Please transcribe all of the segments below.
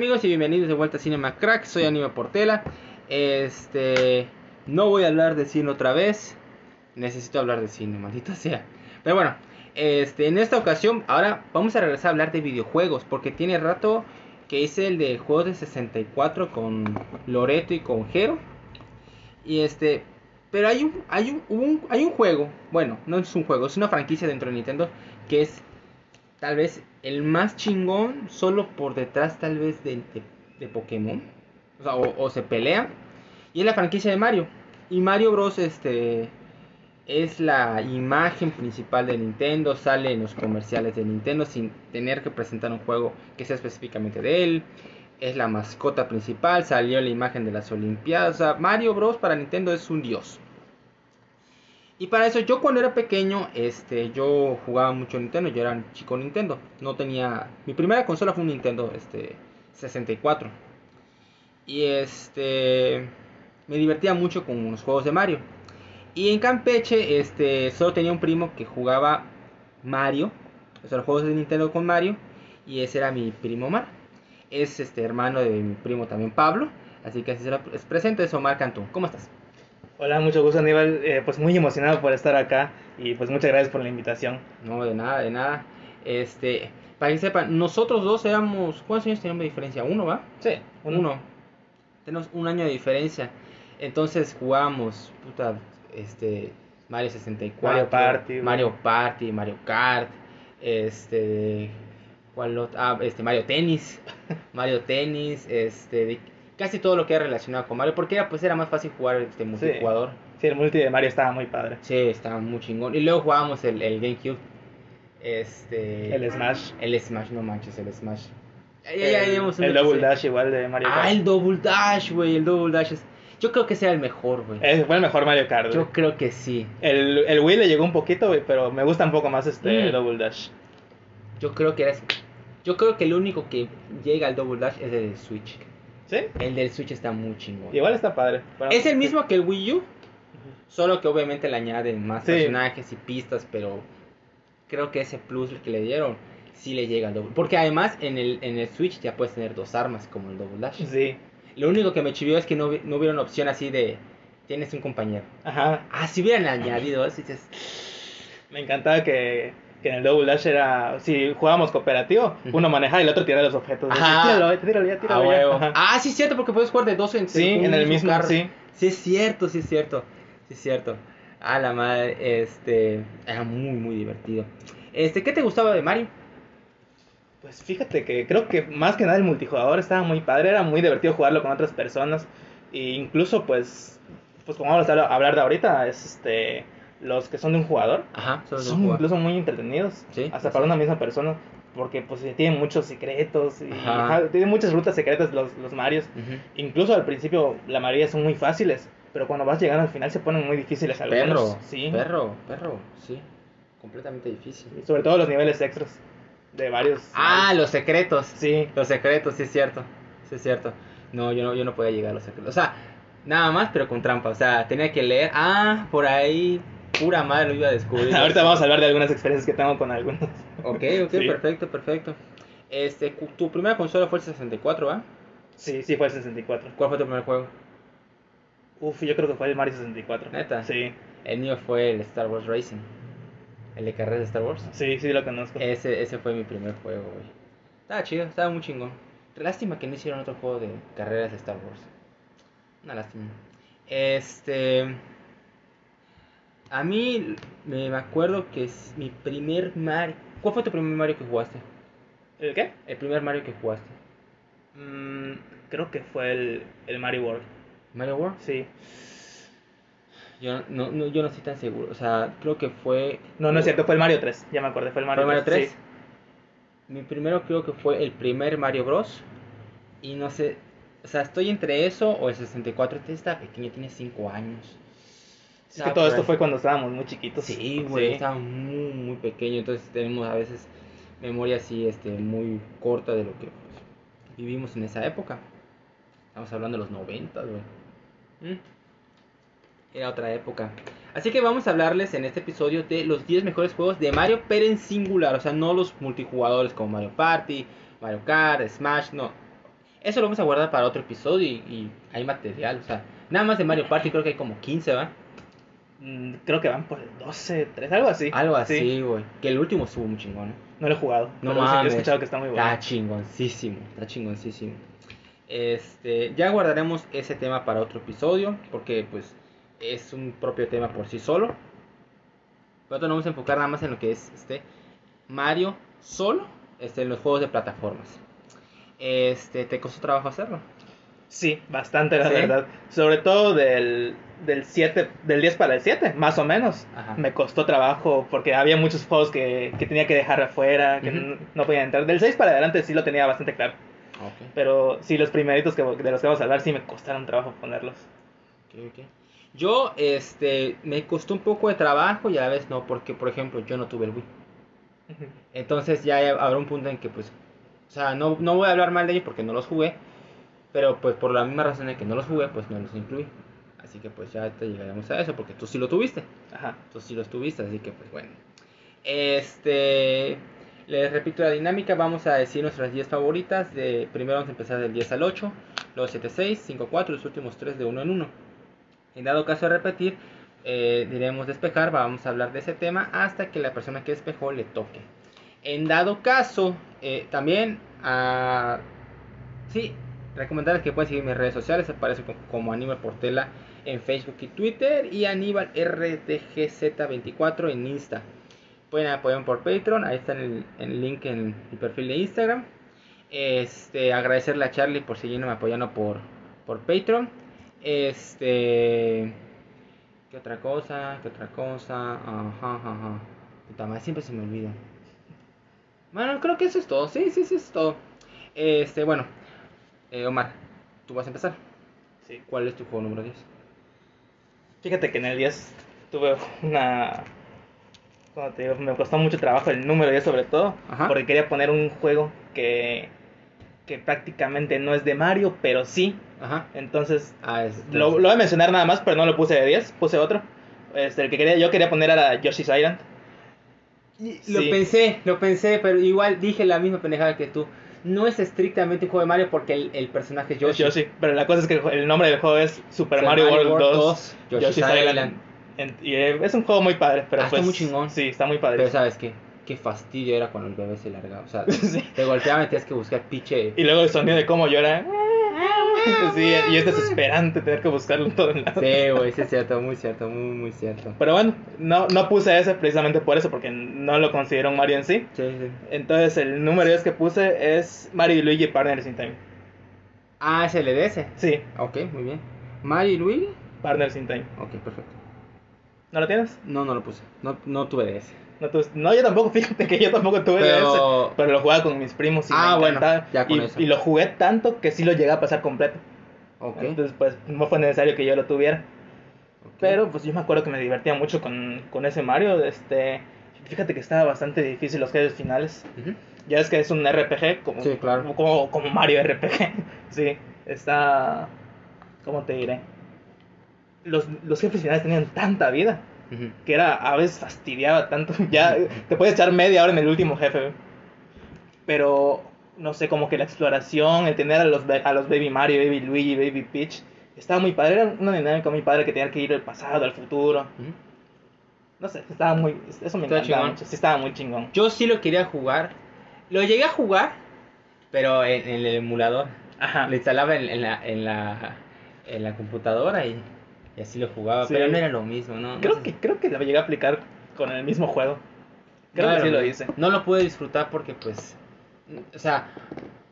Amigos y bienvenidos de vuelta a Cinema Crack, soy Anima Portela. Este, no voy a hablar de cine otra vez. Necesito hablar de cine, maldita sea. Pero bueno, este, en esta ocasión, ahora vamos a regresar a hablar de videojuegos, porque tiene rato que hice el de juegos de 64 con Loreto y con Jero. Y este, pero hay un, hay un, hay un juego, bueno, no es un juego, es una franquicia dentro de Nintendo que es tal vez el más chingón, solo por detrás tal vez de, de, Pokémon. O, o se pelea. Y es la franquicia de Mario. Y Mario Bros. este es la imagen principal de Nintendo, sale en los comerciales de Nintendo sin tener que presentar un juego que sea específicamente de él. Es la mascota principal, salió la imagen de las Olimpiadas. Mario Bros. para Nintendo es un dios. Y para eso, yo cuando era pequeño, este, yo jugaba mucho Nintendo, yo era un chico Nintendo. No tenía. Mi primera consola fue un Nintendo este, 64. Y este. Me divertía mucho con los juegos de Mario. Y en Campeche, este, solo tenía un primo que jugaba Mario. O sea, los juegos de Nintendo con Mario. Y ese era mi primo Mar. Es este hermano de mi primo también Pablo. Así que así se lo es presento, es Omar Cantú. ¿Cómo estás? Hola, mucho gusto Aníbal, Eh, pues muy emocionado por estar acá y pues muchas gracias por la invitación. No, de nada, de nada. Este, para que sepan, nosotros dos éramos. ¿Cuántos años teníamos de diferencia? Uno, ¿va? Sí, Uno. Tenemos un año de diferencia. Entonces jugábamos, puta, este, Mario 64, Mario Party. Mario Party, Mario Kart, este, ¿cuál otro? Ah, este, Mario Tennis, Mario Tennis, este, casi todo lo que era relacionado con Mario, porque era, pues era más fácil jugar este multijugador. Sí, el multi de Mario estaba muy padre. Sí, estaba muy chingón. Y luego jugábamos el, el GameCube. Este. El Smash. El Smash, no manches, el Smash. Ya, ya, ya el, el Double. Dash igual de Mario Kart. Ah, el Double Dash, güey. El Double Dash es. Yo creo que sea el mejor, güey. Ese fue el mejor Mario Kart. güey. Yo creo que sí. El, el Wii le llegó un poquito, güey, pero me gusta un poco más este Mm. Double Dash. Yo creo que eres. Yo creo que el único que llega al Double Dash es el del Switch. ¿Sí? El del Switch está muy chingón. Igual está padre. Bueno, Es el mismo que el Wii U, solo que obviamente le añaden más Sí. personajes y pistas, pero creo que ese plus que le dieron sí le llega al Double. Porque además en el, en el Switch ya puedes tener dos armas como el Double Dash. Sí. Lo único que me chivió es que no, no hubiera una opción así de tienes un compañero. Ajá. Ah, si hubieran añadido eso, dices, Me encantaba que, que en el Double Dash era. Si jugábamos cooperativo, uno manejaba y el otro tiraba los objetos. Ajá. Tíralo, tíralo ya, a tíralo ya. huevo. Ajá. Ah, sí es cierto, porque puedes jugar de dos en Sí, en el mismo, carro. sí. Sí es cierto, sí es cierto. Sí es cierto. A la madre, este, era muy, muy divertido. Este, ¿qué te gustaba de Mario? Pues fíjate que creo que más que nada el multijugador estaba muy padre, era muy divertido jugarlo con otras personas. E incluso pues, pues como vamos a hablar- de ahorita, es este los que son de un jugador. Ajá, Son jugar. incluso muy entretenidos, Sí, hasta sí. para una misma persona, porque pues tienen muchos secretos y Ajá. tienen muchas rutas secretas los, los Marios. Ujú. Incluso al principio la mayoría son muy fáciles, pero cuando vas llegando al final se ponen muy difíciles algunos. Perro, sí. perro, perro, sí. Completamente difícil. Y sobre todo los niveles extras de varios. Ah, los secretos. Sí, Los secretos, sí es cierto. Sí es cierto. No, yo no, yo no podía llegar a los secretos. O sea, nada más, pero con trampa. O sea, tenía que leer. Ah, por ahí. Pura madre lo iba a descubrir. ahorita vamos a hablar de algunas experiencias que tengo con algunos. Ok, ok, Sí. perfecto, perfecto. Este, tu primera consola fue el 64, ¿va? Sí, sí, fue el 64. ¿Cuál fue tu primer juego? Uf, yo creo que fue el Mario 64. ¿Neta? Sí, El mío fue el Star Wars Racing. El de carreras de Star Wars. sí, sí lo conozco. Ese, ese fue mi primer juego, güey. Estaba chido, estaba muy chingón. Lástima que no hicieron otro juego de carreras de Star Wars. Una lástima. Este. A mí me acuerdo que es mi primer Mario. ¿Cuál fue tu primer Mario que jugaste? ¿El qué? El primer Mario que jugaste. Mm, creo que fue el, el Mario World. ¿Mario World? Sí. Yo no, no, yo no estoy tan seguro. O sea, creo que fue. No, no es cierto, fue el Mario 3. Ya me acordé, fue el Mario, ¿Fue Mario 3? Sí. Mi primero creo que fue el primer Mario Bros. Y no sé. O sea, estoy entre eso o el 64. Este está pequeño, tiene 5 años. Es que todo esto fue cuando estábamos muy chiquitos. Sí, güey, Sí. estaba muy, muy pequeño, entonces tenemos a veces memoria así, este, muy corta de lo que pues, vivimos en esa época. Estamos hablando de los 90, güey. Mm. Era otra época. Así que vamos a hablarles en este episodio de los 10 mejores juegos de Mario, pero en singular, o sea, no los multijugadores como Mario Party, Mario Kart, Smash, no. Eso lo vamos a guardar para otro episodio y, y hay material, o sea, nada más de Mario Party creo que hay como 15, ¿va? Mm, Creo que van por el 12, 13, algo así. Algo Sí. así, güey. Que el último estuvo muy chingón. ¿eh? No lo he jugado. No pero sí, mames. he escuchado que está muy bueno. Está chingoncísimo. Está chingoncísimo. Este, ya guardaremos ese tema para otro episodio. Porque, pues, es un propio tema por sí solo. Pero nos vamos a enfocar nada más en lo que es este Mario solo. Este, en los juegos de plataformas. Este, ¿te costó trabajo hacerlo? Sí, bastante, la ¿Sí? verdad. Sobre todo del, del 7, del 10 para el 7, más o menos. Ajá. Me costó trabajo porque había muchos juegos que, que tenía que dejar afuera, que Ujú. n- no podían entrar. Del 6 para adelante sí lo tenía bastante claro. Ok. Pero sí, los primeritos que, de los que vamos a hablar sí me costaron trabajo ponerlos. Ok, ok. Yo, este, me costó un poco de trabajo y a la vez no, porque, por ejemplo, yo no tuve el Wii. Entonces ya habrá un punto en que pues, o sea, no, no voy a hablar mal de ellos porque no los jugué, pero pues por la misma razón de que no los jugué, pues no los incluí. Así que pues ya te llegaremos a eso porque tú sí lo tuviste, Ajá. tú sí los tuviste, así que pues bueno. Este, les repito la dinámica, vamos a decir nuestras 10 favoritas, de, primero vamos a empezar del 10 al 8, luego 7, 6, 5, 4, los últimos 3 de uno en uno. En dado caso de repetir, eh, diremos despejar, vamos a hablar de ese tema hasta que la persona que despejó le toque. En dado caso, eh, también, ah, sí, recomendarles que pueden seguir mis redes sociales, aparece como, Aníbal Portela en Facebook y Twitter y Aníbal RTGZ24 en Insta. Pueden apoyarme por Patreon, ahí está el, el link en mi perfil de Instagram. Este, agradecerle a Charlie por seguirme apoyando por, por Patreon. Este, ¿qué otra cosa? ¿Qué otra cosa? Ajá, ajá, ajá. Puta madre, siempre se me olvida. Bueno, creo que eso es todo. Sí, sí, sí, es todo. Este, bueno, eh, Omar, tú vas a empezar. Sí. ¿Cuál es tu juego número 10? Fíjate que en el 10 tuve una... ¿Cómo te digo? Me costó mucho trabajo el número 10 sobre todo. Ajá. Porque quería poner un juego que, que prácticamente no es de Mario, pero sí. Ajá. Entonces Ah, es. Lo, lo voy a mencionar nada más, pero no lo puse de 10, puse otro. Este, el que quería, yo quería poner era Yoshi's Island. Lo Sí. pensé, lo pensé, pero igual dije la misma pendejada que tú. No es estrictamente un juego de Mario porque el, el personaje es Es Yoshi. Yoshi. Pero la cosa es que el, el nombre del juego es Super, Mario, Mario World World 2, 2, Yoshi's Island. En- y eh, es un juego muy padre, pero Ah, está pues. muy chingón. Sí, está muy padre. Pero sabes qué, qué fastidio era cuando el bebé se largaba. O sea, Sí. te golpeaban y tenías que buscar piche. Y luego el sonido de cómo llora. Sí, y es desesperante tener que buscarlo en todo el lado. Sí, güey, sí es cierto, muy cierto, muy, muy cierto. Pero bueno, no, no puse ese precisamente por eso, porque no lo considero un Mario en sí. Sí, sí. Entonces el número 10 que puse es Mario y Luigi Partners in Time. Ah, es el EDS. Sí, Ok, muy bien. Mario y Luigi. Partners in Time. Ok, perfecto. ¿No lo tienes? No, no lo puse. No, no tuve DS. No, tú- no, yo tampoco, fíjate que yo tampoco tuve Pero- DS, pero lo jugaba con mis primos y Ah, me bueno, encantaba. ya con y, eso. y lo jugué tanto que sí lo llegué a pasar completo. Ok. Entonces, pues no fue necesario que yo lo tuviera. Pero pues yo me acuerdo que me divertía mucho con, con ese Mario. Este, fíjate que estaba bastante difícil los jefes finales. Ya es que es un RPG, como, Sí, claro. como, como Mario RPG. sí, está... ¿Cómo te diré? Los, los jefes finales tenían tanta vida Que era a veces fastidiaba tanto. Ya te puedes echar media hora en el último jefe. Pero no sé, como que la exploración, el tener a los, a los Baby Mario, Baby Luigi, Baby Peach, estaba muy padre. Era una dinámica muy padre que tenía que ir del pasado al futuro. No sé, estaba muy. Eso me Estaba encantaba chingón. mucho. Sí, estaba muy chingón. Yo sí lo quería jugar. Lo llegué a jugar, pero en, en el emulador. Ajá. Lo instalaba en, en la, en, la, en la computadora y, y así lo jugaba. Sí. Pero no era lo mismo, ¿no? No Creo sé que, creo que lo llegué a aplicar con el mismo juego. Creo no que sí lo hice. No lo pude disfrutar porque, pues. O sea,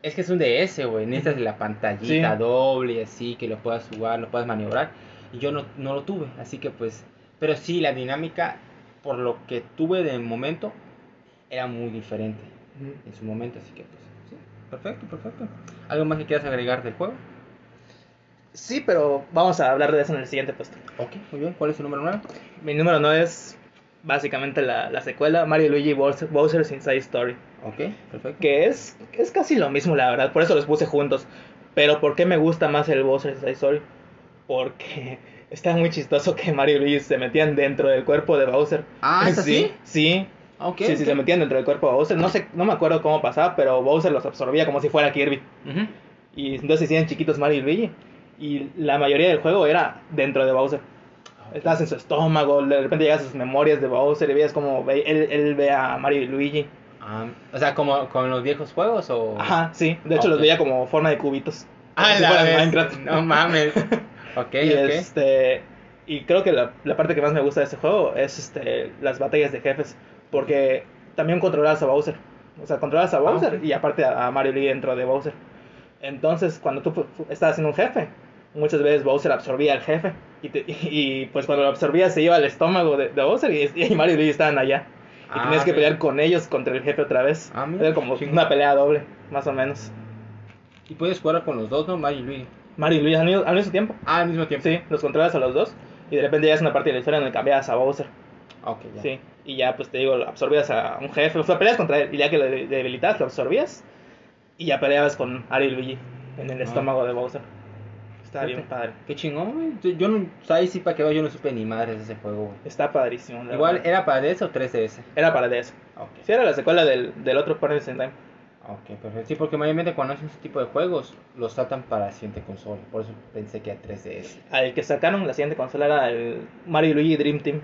es que es un DS, güey. Necesitas la pantallita Sí. doble y así, que lo puedas jugar, lo puedas maniobrar. Y yo no, no lo tuve, así que, pues. Pero sí, la dinámica, por lo que tuve de momento, era muy diferente. en su momento, así que pues sí, perfecto, perfecto. ¿Algo más que quieras agregar del juego? Sí, pero vamos a hablar de eso en el siguiente puesto. Ok, muy bien. ¿Cuál es tu número 9? Mi número 9 es básicamente la, la secuela Mario y Luigi Bowser- Bowser's Inside Story. Ok, perfecto. Que es, es casi lo mismo, la verdad. Por eso los puse juntos. Pero ¿por qué me gusta más el Bowser's Inside Story? Porque está muy chistoso que Mario y Luigi se metían dentro del cuerpo de Bowser. Ah, ¿es así? Sí, sí. Ok. sí, sí, ok. se metían dentro del cuerpo de Bowser. No sé, no me acuerdo cómo pasaba, pero Bowser los absorbía como si fuera Kirby. Ujú. Y entonces se hacían chiquitos Mario y Luigi. Y la mayoría del juego era dentro de Bowser. Estabas en su estómago, de repente llegas a sus memorias de Bowser y veías como ve- él, él ve a Mario y Luigi. Ah, o sea, como con los viejos juegos o. Ajá, sí. De hecho los veía como forma de cubitos. Ah, si la vez. Minecraft. No mames. Ok, y ok. este y creo que la, la parte que más me gusta de este juego es este las batallas de jefes porque también controlas a Bowser o sea controlas a Bowser ok. y aparte a, a Mario Luigi dentro de Bowser entonces cuando tú estás haciendo un jefe muchas veces Bowser absorbía al jefe y, te- y, pues cuando lo absorbía se iba al estómago de, de Bowser y, y Mario y Luigi estaban allá y Ah, tenías que ok. pelear con ellos contra el jefe otra vez Ah, era como una pelea doble más o menos Y puedes jugar con los dos, ¿no? Mario y Luigi. Mario y Luigi al mismo- al mismo tiempo Ah, al mismo tiempo. Sí, los controlas a los dos y de repente ya es una parte de la historia donde cambias a Bowser. Ok, ya. Sí, y ya pues te digo, absorbías a un jefe, o sea, peleas contra él y ya que lo de- debilitas, lo absorbías y ya peleabas con Mario y Luigi en el Ah. estómago de Bowser. Está bien padre. Qué chingón, güey. Yo- no. O sea, ahí sí para que veo, yo no supe ni madres de ese juego, güey. Está padrísimo. la Igual, verdad. ¿era para DS o 3DS? era para DS. Ok. Sí, era la secuela del, del otro Partners in Time. Ok, perfecto. Sí, porque mayormente cuando hacen ese tipo de juegos, los tratan para la siguiente consola. Por eso pensé que era 3DS. Al que sacaron la siguiente consola era el Mario y Luigi Dream Team.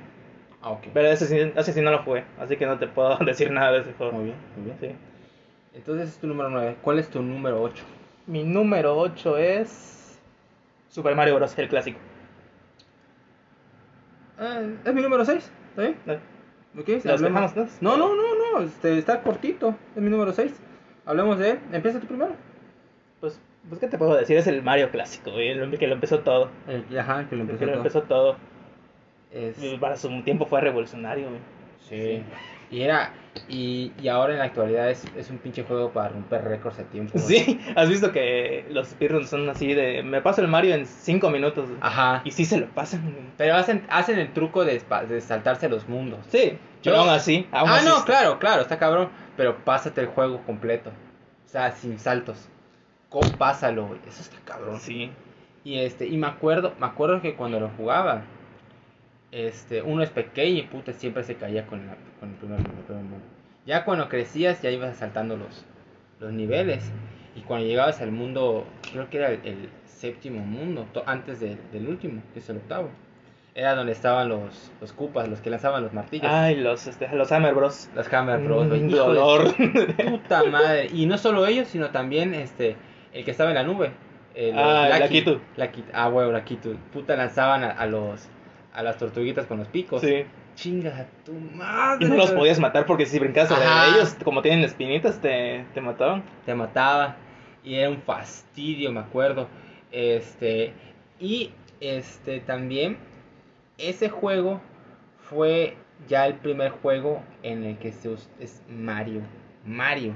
Ah, ok. Pero ese, sí- ese sí no lo jugué, así que no te puedo decir nada de ese juego. Muy bien, muy bien. Sí. Entonces es tu número 9. ¿Cuál es tu número 8? Mi número 8 es Super Mario Bros. el clásico. es mi número 6. ¿Está bien? ¿no? Ok, ¿Los hablemos- dejamos, no? No, no, no, no. Este, está cortito. Es mi número 6. Hablemos de él. Empieza tú primero. Pues, pues, ¿qué te puedo decir? Es el Mario clásico, güey, el que lo empezó todo. El, ajá, que lo El empezó. que lo todo. empezó todo. Es- Para su tiempo fue revolucionario, güey. sí. Y era. Y, y ahora en la actualidad es, es un pinche juego para romper récords de tiempo. Sí, has visto que los speedruns son así de. Me paso el Mario en 5 minutos. Ajá. Y sí se lo pasan. Pero hacen, hacen el truco de, de saltarse los mundos. Sí, pero aún así. aún ah, así no, está- claro, claro, está cabrón. Pero pásate el juego completo. O sea, sin saltos. ¿Cómo pásalo, güey? Eso está cabrón. Sí. Y este, y me acuerdo, me acuerdo que cuando lo jugaba, este, uno es pequeño y puta siempre se caía con, la- con el primer mundo, el primer mundo. Ya cuando crecías ya ibas saltando los, los niveles. Y cuando llegabas al mundo, creo que era el, el séptimo mundo, to- antes de- del último, que es el octavo. Era donde estaban los, los cupas, los que lanzaban los martillos. Ay, los, este, los Hammer Bros. Los Hammer Bros. Mm, dolor. puta madre. Y no solo ellos, sino también este el que estaba en la nube. El, Ah, el Lucky. Lakitu. Lucky- Ah, huevo, Lakitu. Puta lanzaban a, a los a las tortuguitas con los picos. Sí. Chinga tu madre. Y no los podías matar porque si brincabas sobre ellos, como tienen espinitas, te, te mataban. Te mataba. Y era un fastidio, me acuerdo. Este. Y este también. Ese juego fue ya el primer juego en el que se us- es Mario. Mario.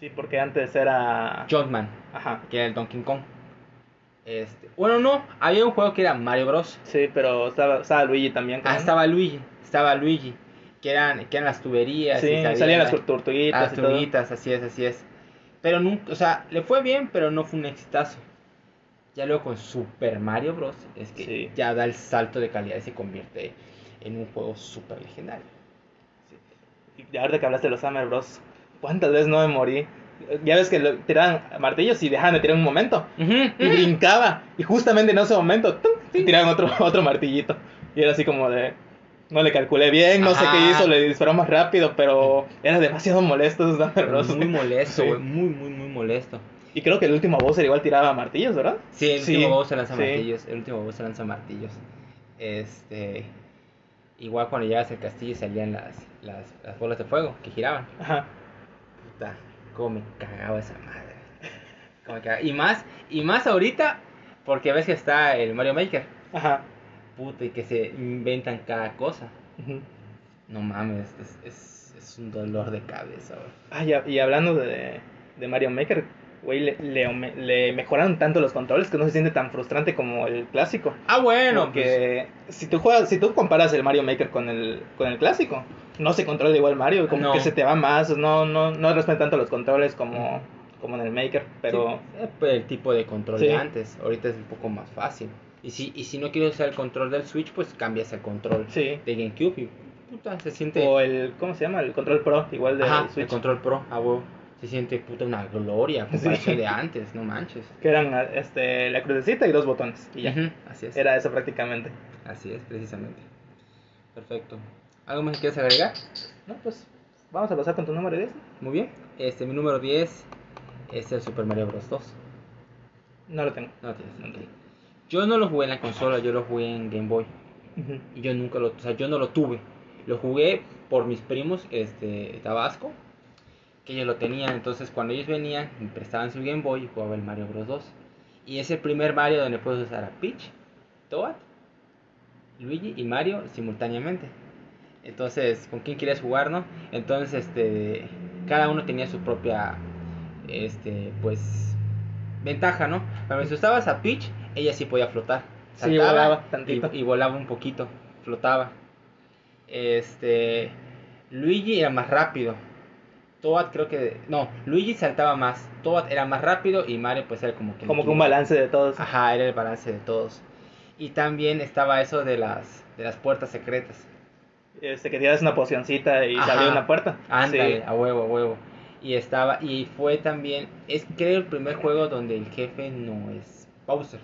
Sí, porque antes era. Jumpman. Ajá. que era el Donkey Kong. Este, bueno, no, había un juego que era Mario Bros. Sí, pero estaba, estaba Luigi también. Ah, estaba Luigi, estaba Luigi, que eran, que eran las tuberías. Sí, y salían salían las la- tortuguitas las tuberías, así es, así es. Pero nunca, o sea, le fue bien, pero no fue un exitazo. Ya luego con Super Mario Bros. es que Sí. ya da el salto de calidad y se convierte en un juego super legendario. Y ahorita que hablaste de los Hammer Bros. ¿Cuántas veces no me morí? Ya ves que lo- tiraban martillos y dejaban de tirar un momento. Y brincaba. Y justamente en ese momento ¡tum! tiraban otro, otro martillito. Y era así como de. No le calculé bien, no sé qué hizo, le disparó más rápido, pero era demasiado molesto esos. Muy molesto, Sí. muy, muy, muy molesto. Y creo que el último Bowser igual tiraba martillos, ¿verdad? Sí, el Sí, último Bowser lanza sí. martillos. El último Bowser lanza martillos. Este. Igual cuando llegas al castillo salían las, las, las bolas de fuego que giraban. Ajá. Puta, cómo me cagaba esa madre. Cómo me cagaba. Y más, y más ahorita, porque ves que está el Mario Maker. Ajá. Puta, y que se inventan cada cosa. No mames, es, es, es un dolor de cabeza, güey. Ah, y, y hablando de, de Mario Maker, güey, le, le, le mejoraron tanto los controles que no se siente tan frustrante como el clásico. Ah, bueno, Porque si tú juegas, si tú comparas el Mario Maker con el, con el clásico, no se controla igual Mario, como No. que se te va más, no, no, no respetan tanto los controles como, como en el Maker, pero Sí, eh, pues, el tipo de control Sí. de antes. Ahorita es un poco más fácil. Y si, y si no quieres usar el control del Switch, pues cambias el control sí. de GameCube y puta, se siente. O el, ¿cómo se llama? El control pro, igual de Ajá, el Switch. control pro, a huevo. Se siente puta una gloria comparación de antes, no manches. Que eran este, la crucecita y dos botones. Y ya. Así es. Era eso prácticamente. Así es, precisamente. Perfecto. ¿Algo más que quieras agregar? No, pues vamos a pasar con tu número 10. Muy bien. Este, mi número 10 es el Super Mario Bros. 2. No lo tengo. No tienes, ok. Yo no lo jugué en la consola, yo lo jugué en Game Boy. Y yo nunca lo, o sea, yo no lo tuve. Lo jugué por mis primos, este, Tabasco, que ellos lo tenían. Entonces, cuando ellos venían, me prestaban su Game Boy y jugaba el Mario Bros. 2. Y es el primer Mario donde puedes usar a Peach, Toad, Luigi y Mario simultáneamente. Entonces, ¿con quién quieres jugar, no? Entonces, este, cada uno tenía su propia, este, pues, ventaja, ¿no? Pero si usabas a Peach, ella sí podía flotar. Sí, volaba tantito. Y, y volaba un poquito, flotaba. Este, Luigi era más rápido. Toad creo que, no, Luigi saltaba más. Toad era más rápido y Mario pues era como que... Como que un balance de todos. Ajá, era el balance de todos. Y también estaba eso de las, de las puertas secretas. Este, que tiras una pocioncita y Ajá. se abrió una puerta. Ándale, Sí. a huevo, a huevo. Y estaba, y fue también, es creo el primer juego donde el jefe no es Bowser.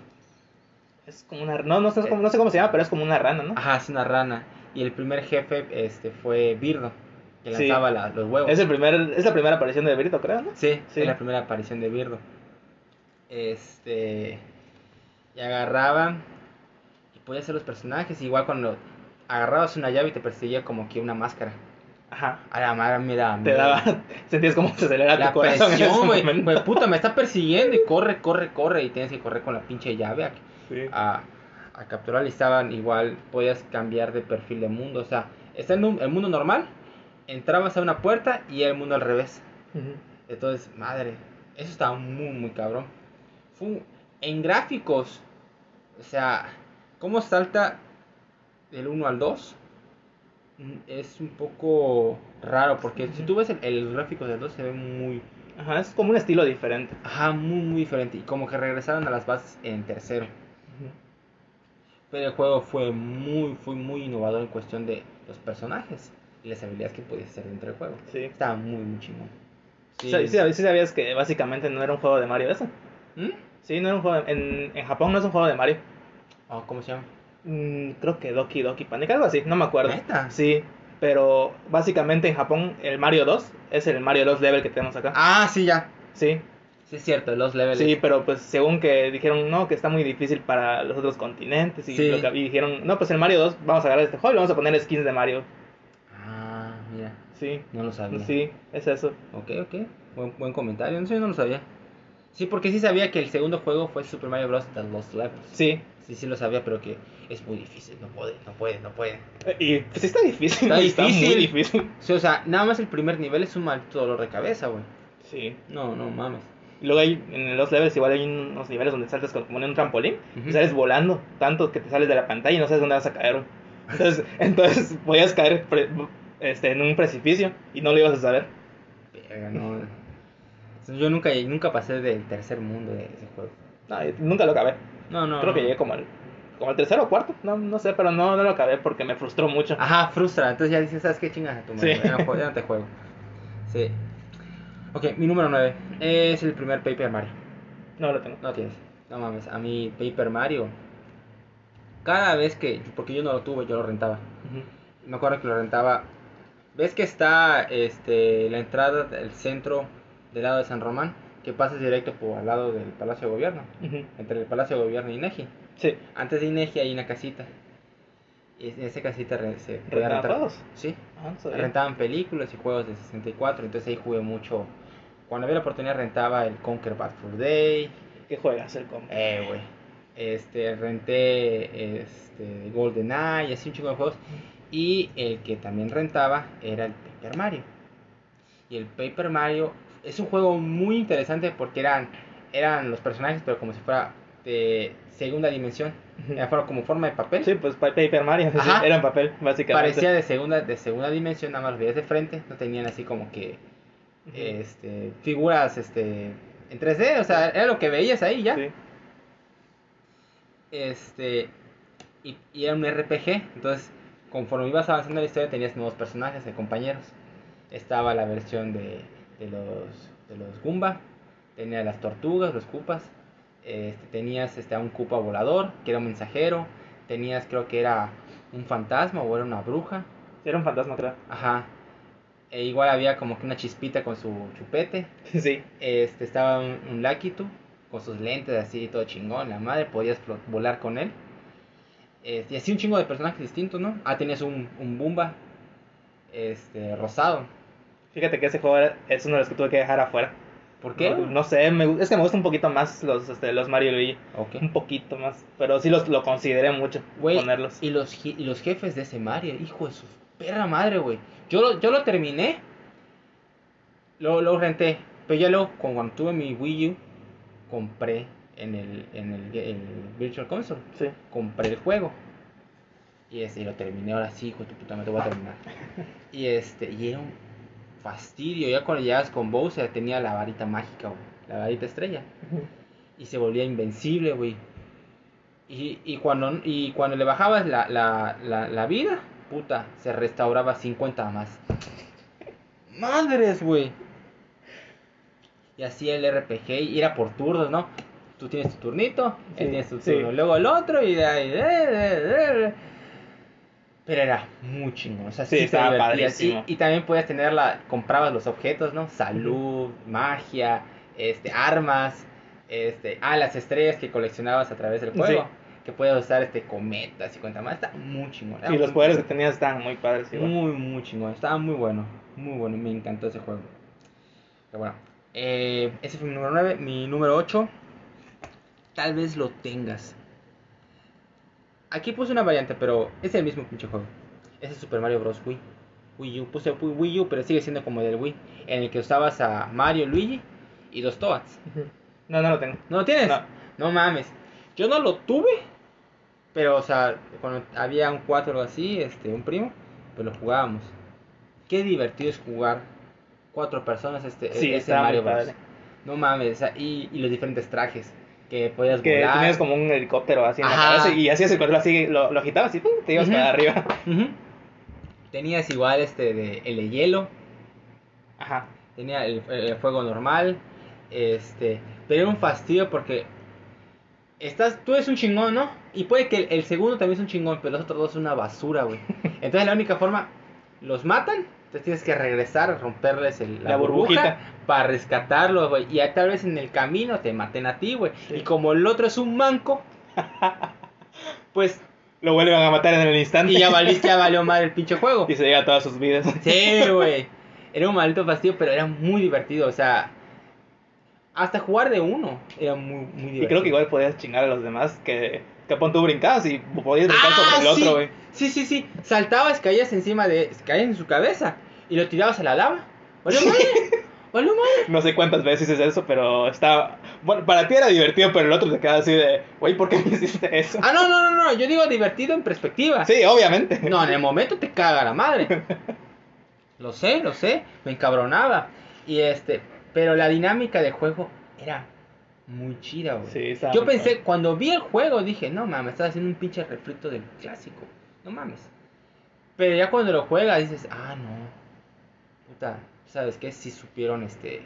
Es como una. No, no, sé cómo, no sé cómo se llama, pero es como una rana, ¿no? Ajá, es una rana. Y el primer jefe este fue Birdo, que Sí. lanzaba la- los huevos. Es, el primer, es la primera aparición de Brito, creo, ¿no? Sí, Sí. es la primera aparición de Birdo. Este. Y agarraban. Y podía hacer los personajes. Igual cuando agarrabas una llave y te perseguía como que una máscara. Ajá. A la madre daba Te daba. Sentías como se acelera La tu corazón. presión, güey. puta, me está persiguiendo y corre, corre, corre. Y tienes que correr con la pinche llave a, Sí. a, a capturar. Y estaban igual, podías cambiar de perfil de mundo. O sea, está en un- el mundo normal. Entrabas a una puerta y era el mundo al revés. Entonces, madre, eso estaba muy, muy cabrón. Fue en gráficos, o sea, cómo salta del 1 al 2 mm, es un poco raro porque si tú ves el, el gráfico del 2 se ve muy, Ajá, es como un estilo diferente. ajá, muy, muy diferente y como que regresaron a las bases en tercero. Pero el juego fue muy, fue muy innovador en cuestión de los personajes y las habilidades que podías hacer dentro del juego. Sí. Estaba muy, muy chingón. Sí. Sí, sí sabías que básicamente no era un juego de Mario eso. ¿Mm? Sí, no era un juego. En, en Japón no es un juego de Mario. Ah, ¿Cómo se llama? Mm, creo que Doki Doki Panic, algo así, no me acuerdo. ¿Neta? Sí, pero básicamente en Japón el Mario 2 es el Mario 2 level que tenemos acá. Ah, sí, ya. Sí, Sí, es cierto, los levels. sí, pero pues según que dijeron no, que está muy difícil para los otros continentes y, Sí. lo que- y dijeron, no, pues el Mario 2 vamos a agarrar este juego y vamos a poner skins de Mario. Sí, no lo sabía. sí, es eso. Ok, ok. Buen, buen comentario. No sé, no lo sabía. Sí, porque sí sabía que el segundo juego fue Super Mario Bros. The Lost Levels. Sí, Sí, sí lo sabía, pero que es muy difícil. No puede, no puede, no puede. y pues está difícil, Está muy difícil. difícil. Sí, o sea, nada más el primer nivel es un maldito dolor de cabeza, güey. Sí. No, no mames. Y Luego hay, en los levels igual hay unos niveles donde saltas como en un trampolín y sales volando, tanto que te sales de la pantalla y no sabes dónde vas a caer. güey. Entonces, entonces podías caer pre- este, en un precipicio y no lo ibas a saber. Verga, no. Yo nunca, nunca pasé del tercer mundo de ese juego. No, nunca lo acabé. No, no. Creo que llegué como al, como al tercero o cuarto, no, no sé, pero no, no lo acabé porque me frustró mucho. Ajá, frustra. Entonces ya dices, ¿sabes qué chingas a tu madre? Sí. Ya, no, jue- ya no te juego. Sí. Ok, mi número 9 es el primer Paper Mario. No lo tengo. No tienes. No mames, a mí Paper Mario. Cada vez que. Porque yo no lo tuve, yo lo rentaba. Me acuerdo que lo rentaba. ¿Ves que está este, la entrada del centro del lado de San Román? Que pasas directo por al lado del Palacio de Gobierno. Entre el Palacio de Gobierno y Inegi. Sí. Antes de Inegi hay una casita. Y en esa casita se ¿Rentaban juegos? Sí. Ah, no. Rentaban películas y juegos de 64. Entonces ahí jugué mucho. Cuando había la oportunidad rentaba el Conquer Bad Fur Day. ¿Qué juegas el combo? Eh, güey. Este, renté este, GoldenEye y así un chingo de juegos. Y el que también rentaba era el Paper Mario. Y el Paper Mario es un juego muy interesante porque eran, eran los personajes, pero como si fuera de segunda dimensión. Era como forma de papel. Sí, pues pa- Paper Mario, sí, era en papel, básicamente. Parecía de segunda, de segunda dimensión, nada más los veías de frente. No tenían así como que este, figuras este, en 3D. O sea, era lo que veías ahí ya. Sí. Este, y, y era un RPG. Entonces, conforme ibas avanzando en la historia, tenías nuevos personajes, de compañeros. Estaba la versión de, de los, de los Goomba. Tenía las tortugas, los Koopas. Este, tenías este, a un Koopa volador, que era un mensajero. Tenías, creo que era un fantasma o era una bruja. Era un fantasma, creo. Ajá. E igual había como que una chispita con su chupete. Sí. Este, estaba un, un Lakitu con sus lentes así, todo chingón, la madre, podías volar con él. Este, y así un chingo de personajes distintos, ¿no? Ah, tenías un, un Bumba, este, rosado. Fíjate que ese juego es uno de los que tuve que dejar afuera. ¿Por qué? No, no sé, me es que me gustan un poquito más los, este, los Mario y Luigi. Un poquito más. Pero sí los, lo consideré mucho Güey, ponerlos. y los, y los jefes de ese Mario, hijo de su perra madre, güey. Yo lo, yo lo terminé, lo, lo renté, pero ya luego, cu- cuando tuve mi Wii U, compré en el, en el, Virtual Console. Sí. compré el juego. Y este, y lo terminé ahora sí, hijo de tu puta, me voy a terminar. Y este, y era un fastidio. Ya cuando llegabas con Bowser tenía la varita mágica, güey. La varita estrella. Y se volvía invencible, güey. Y, y, cuando, y cuando le bajabas la, la, la, la vida, puta, se restauraba 50 más. Madres, güey. Y así el RPG, y era por turnos, ¿no? Tú tienes tu turnito, él Sí, tiene su sí. turno, luego el otro, y de ahí. de- de- de- de. Pero era muy chingón, o sea, Sí, estaba padrísimo. Y, y también podías tener la, comprabas los objetos, ¿no? Salud, magia, este, armas, este, ah, las estrellas que coleccionabas a través del juego. Que podías usar este cometas y cuenta más, está muy chingón. Y los poderes que tenías estaban muy padres. igual. Muy, muy chingón. Estaba muy bueno. Muy bueno. Me encantó ese juego. Pero bueno. eh, ese fue mi número 9. Mi número 8. Tal vez lo tengas. Aquí puse una variante, pero es el mismo pinche juego. Es el Super Mario Bros. Wii. Wii U. Puse Wii U, pero sigue siendo como del Wii. En el que usabas a Mario, Luigi y dos Toads. No, no lo tengo. ¿No lo tienes? No. No mames. Yo no lo tuve. Pero, o sea, cuando había un 4 o algo así, este, un primo, pues lo jugábamos. Qué divertido es jugar cuatro personas este, Sí, ese Mario Bros. No mames, o sea, y, y los diferentes trajes que podías Que volar. tenías como un helicóptero así en la cabeza y hacías el control así, lo, lo agitabas y ¡pum! te ibas para arriba. Tenías igual este de el de hielo, Ajá. tenía el, el fuego normal, este, pero era un fastidio porque estás, tú eres un chingón, ¿no? Y puede que el, el segundo también es un chingón, pero los otros dos son una basura, güey. Entonces la única forma, los matan, entonces tienes que regresar, romperles el- la, La burbuja burbujita. para rescatarlos, güey. Y tal vez en el camino te maten a ti, güey. Sí. Y como el otro es un manco, pues, Lo vuelven a matar en el instante. y ya, valiste, ya valió mal el pinche juego. Y se llega a todas sus vidas. Sí, güey. Era un maldito fastidio, pero era muy divertido. O sea, hasta jugar de uno era muy, muy divertido. Y creo que igual podías chingar a los demás que, que pon tú brincabas y podías brincar Ah, sobre el sí. otro, güey. Sí, sí, sí. Saltabas, caías encima de. caías en su cabeza y lo tirabas a la lava. ¡Vale, madre! ¡Vale, madre! No sé cuántas veces es eso, pero estaba... Bueno, para ti era divertido, pero el otro te quedaba así de... Güey, ¿por qué me hiciste eso? Ah, no, no, no, no. Yo digo divertido en perspectiva. Sí, obviamente. No, en el momento te caga la madre. Lo sé, lo sé. Me encabronaba. Y este. Pero la dinámica del juego era muy chida, güey. Sí, Yo muy pensé, padre. cuando vi el juego, dije, no mames, estás haciendo un pinche refrito del clásico. No mames. Pero ya cuando lo juegas, dices, ah, no. Puta, ¿sabes qué? Sí supieron este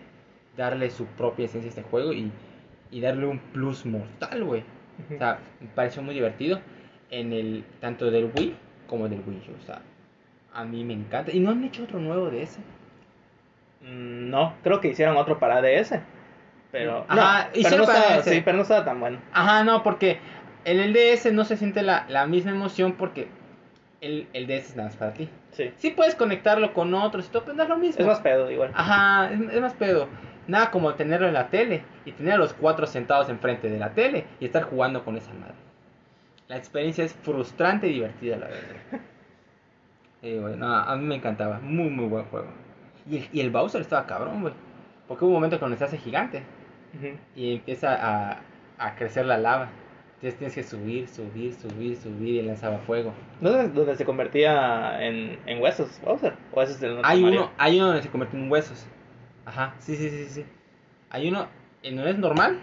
darle su propia esencia a este juego y, y darle un plus mortal, güey. O sea, me pareció muy divertido. En el, tanto del Wii como del Wii U. O sea, a mí me encanta. ¿Y no han hecho otro nuevo de ese? Mm, No, creo que hicieron otro para DS. Pero... Ajá, no, pero no para estaba, sí, pero no estaba tan bueno. Ajá, no, porque en el DS no se siente la, la misma emoción porque el, el DS es nada más para ti. Sí. Sí puedes conectarlo con otros y todo, pero no es lo mismo. Es más pedo igual. Ajá, es, es más pedo. Nada como tenerlo en la tele y tener a los cuatro sentados enfrente de la tele y estar jugando con esa madre. La experiencia es frustrante y divertida, la verdad. Sí, güey, no, a mí me encantaba. Muy, muy buen juego. Y el, y el Bowser estaba cabrón, güey. Porque hubo un momento cuando se hace gigante Ujú. y empieza a, a crecer la lava. Entonces tienes que subir, subir, subir, subir y lanzaba fuego. ¿No es donde se convertía en, en huesos, Bowser? ¿O ese es el Hay Mario? uno, hay uno donde se convierte en huesos. Ajá, sí, sí, sí, sí. Hay uno en donde es normal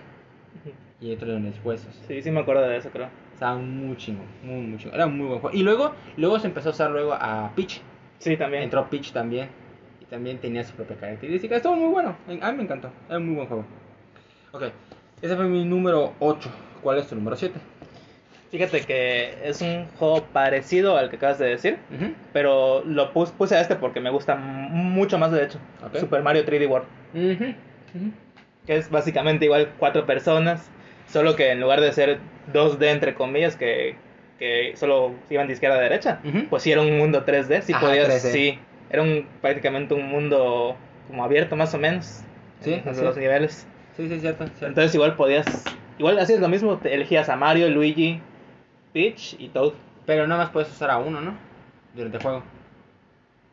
y otro donde es huesos. Sí, sí me acuerdo de eso, creo. Estaba muy chingón, muy, muy chingón. Era un muy buen juego. Y luego, luego se empezó a usar luego a Peach. Sí, también. Entró Peach también. Y también tenía su propia característica. Estuvo muy bueno. A mí me encantó. Era un muy buen juego. Ok. Ese fue mi número 8. ¿Cuál es tu número 7? Fíjate que es un juego parecido al que acabas de decir, pero lo pus- puse a este porque me gusta mucho más de hecho. Ok. Super Mario 3D World, que es básicamente igual cuatro personas, solo que en lugar de ser 2D entre comillas que, que solo iban de izquierda a derecha, pues sí era un mundo 3D, sí Ajá, podías, 3D. sí, era un prácticamente un mundo como abierto más o menos. Sí, en los es. niveles. Sí, sí, cierto. cierto. Entonces igual podías, igual hacías lo mismo, te elegías a Mario, Luigi, Peach y Toad. Pero nada más puedes usar a uno, ¿no? Durante el juego.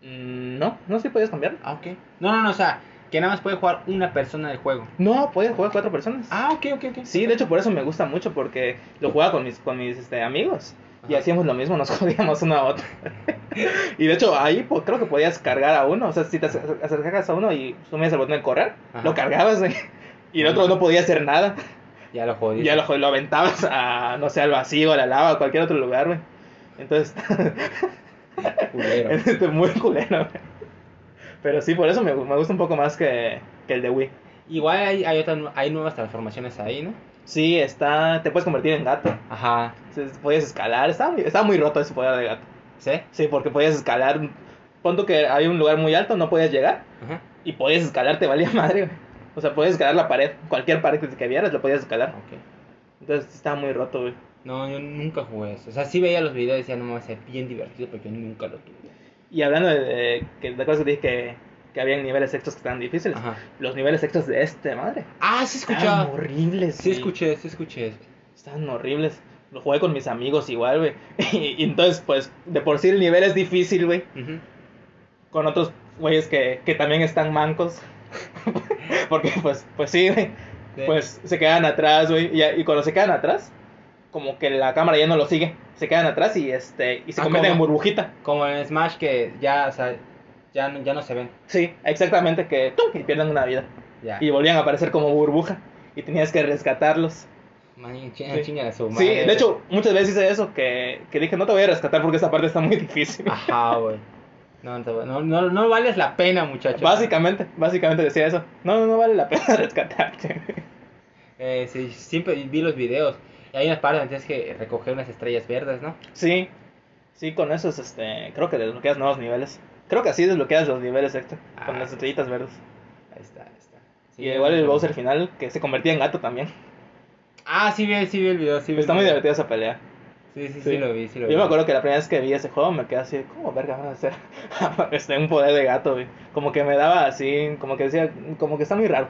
Mm, No, no sí podías cambiar. Ah, ok. No, no, no, o sea, que nada más puede jugar una persona del juego. No, podías jugar cuatro personas. Ah, ok, ok, ok. Sí, de hecho por eso me gusta mucho porque lo jugaba con mis, con mis este, amigos y hacíamos lo mismo, nos jodíamos uno a otro. y de hecho ahí pues, creo que podías cargar a uno, o sea, si te acer- acercabas a uno y sumías el botón de correr, Ajá. lo cargabas güey, y el otro no podía hacer nada. Ya lo jodí. Ya lo, lo aventabas a, no sé, al vacío, a la lava, a cualquier otro lugar, güey. Entonces, Culero. este, muy culero, güey. Pero sí, por eso me, me gusta un poco más que, que el de Wii. Igual hay, hay, otras nu- hay nuevas transformaciones ahí, ¿no? Sí, está, te puedes convertir en gato. Ajá. Entonces, podías escalar, estaba muy, estaba muy roto ese poder de gato. ¿Sí? Sí, porque podías escalar, punto que hay un lugar muy alto, no podías llegar, Ajá. y podías escalar, te valía madre, güey. O sea, podías escalar la pared, cualquier pared que vieras, lo podías escalar. Entonces, estaba muy roto, güey. No, yo nunca jugué eso. O sea, sí veía los videos y decía, no me va a ser bien divertido, pero yo nunca lo tuve. Y hablando de, de, que, de cosas que dije que, que había niveles extras que estaban difíciles, Ajá. los niveles extras de este, madre. Ah, sí Estaban escuchaba. horribles. Sí güey. escuché, sí escuché. Estaban horribles. Lo jugué con mis amigos igual, güey. Y, y entonces, pues, de por sí el nivel es difícil, güey. Ujú. Con otros güeyes que, que también están mancos. Porque, pues, pues sí, güey. Pues se quedan atrás, güey. Y, y cuando se quedan atrás, como que la cámara ya no lo sigue. Se quedan atrás y este y se Ah, convierten en burbujita. Como en Smash que ya, o sea, ya, no- ya no se ven. Sí, exactamente, que ¡tum! y pierden una vida. Ya. Y volvían a aparecer como burbuja. Y tenías que rescatarlos. Man, Sí. chinga a su Sí, madre. de hecho, muchas veces hice eso, que, que dije, no te voy a rescatar porque esta parte está muy difícil. Ajá, güey. No, no, no, no, vales la pena, muchacho. Básicamente, básicamente decía eso. No, no, no vale la pena rescatarte. Eh, sí, siempre vi los videos. Y hay unas partes donde tienes que recoger unas estrellas verdes, ¿no? Sí, sí, con eso es, este, creo que desbloqueas nuevos niveles. Creo que así desbloqueas los niveles extra, con Ah. las estrellitas verdes. Ahí está, ahí está. Sí, y igual el. Bowser final, que se convertía en gato también. Ah, sí vi, sí vi el video, sí vi Está muy divertida esa pelea. Sí, sí, sí, Sí. lo vi, sí lo Yo vi. me acuerdo que la primera vez que vi ese juego me quedé así, ¿cómo verga van a hacer este, un poder de gato? güey? Como que me daba así, como que decía, como que está muy raro.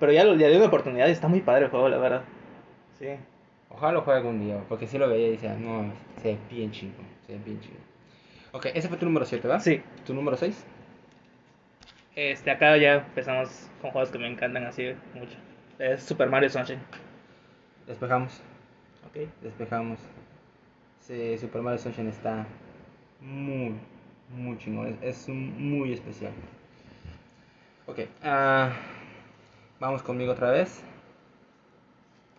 Pero ya lo- ya di una oportunidad y está muy padre el juego, la verdad. Sí. Ojalá lo juegue algún día, porque sí lo veía y decía, no, se ve bien chingo, se ve bien chingo. Ok, ese fue tu número 7, ¿verdad? Sí. ¿Tu número 6? Este, acá ya empezamos con juegos que me encantan así mucho. Es Super Mario Sunshine. Despejamos, Ok. despejamos. Sí, Super Mario Sunshine está muy, muy chingón, es, muy especial. Ok, ah, vamos conmigo otra vez.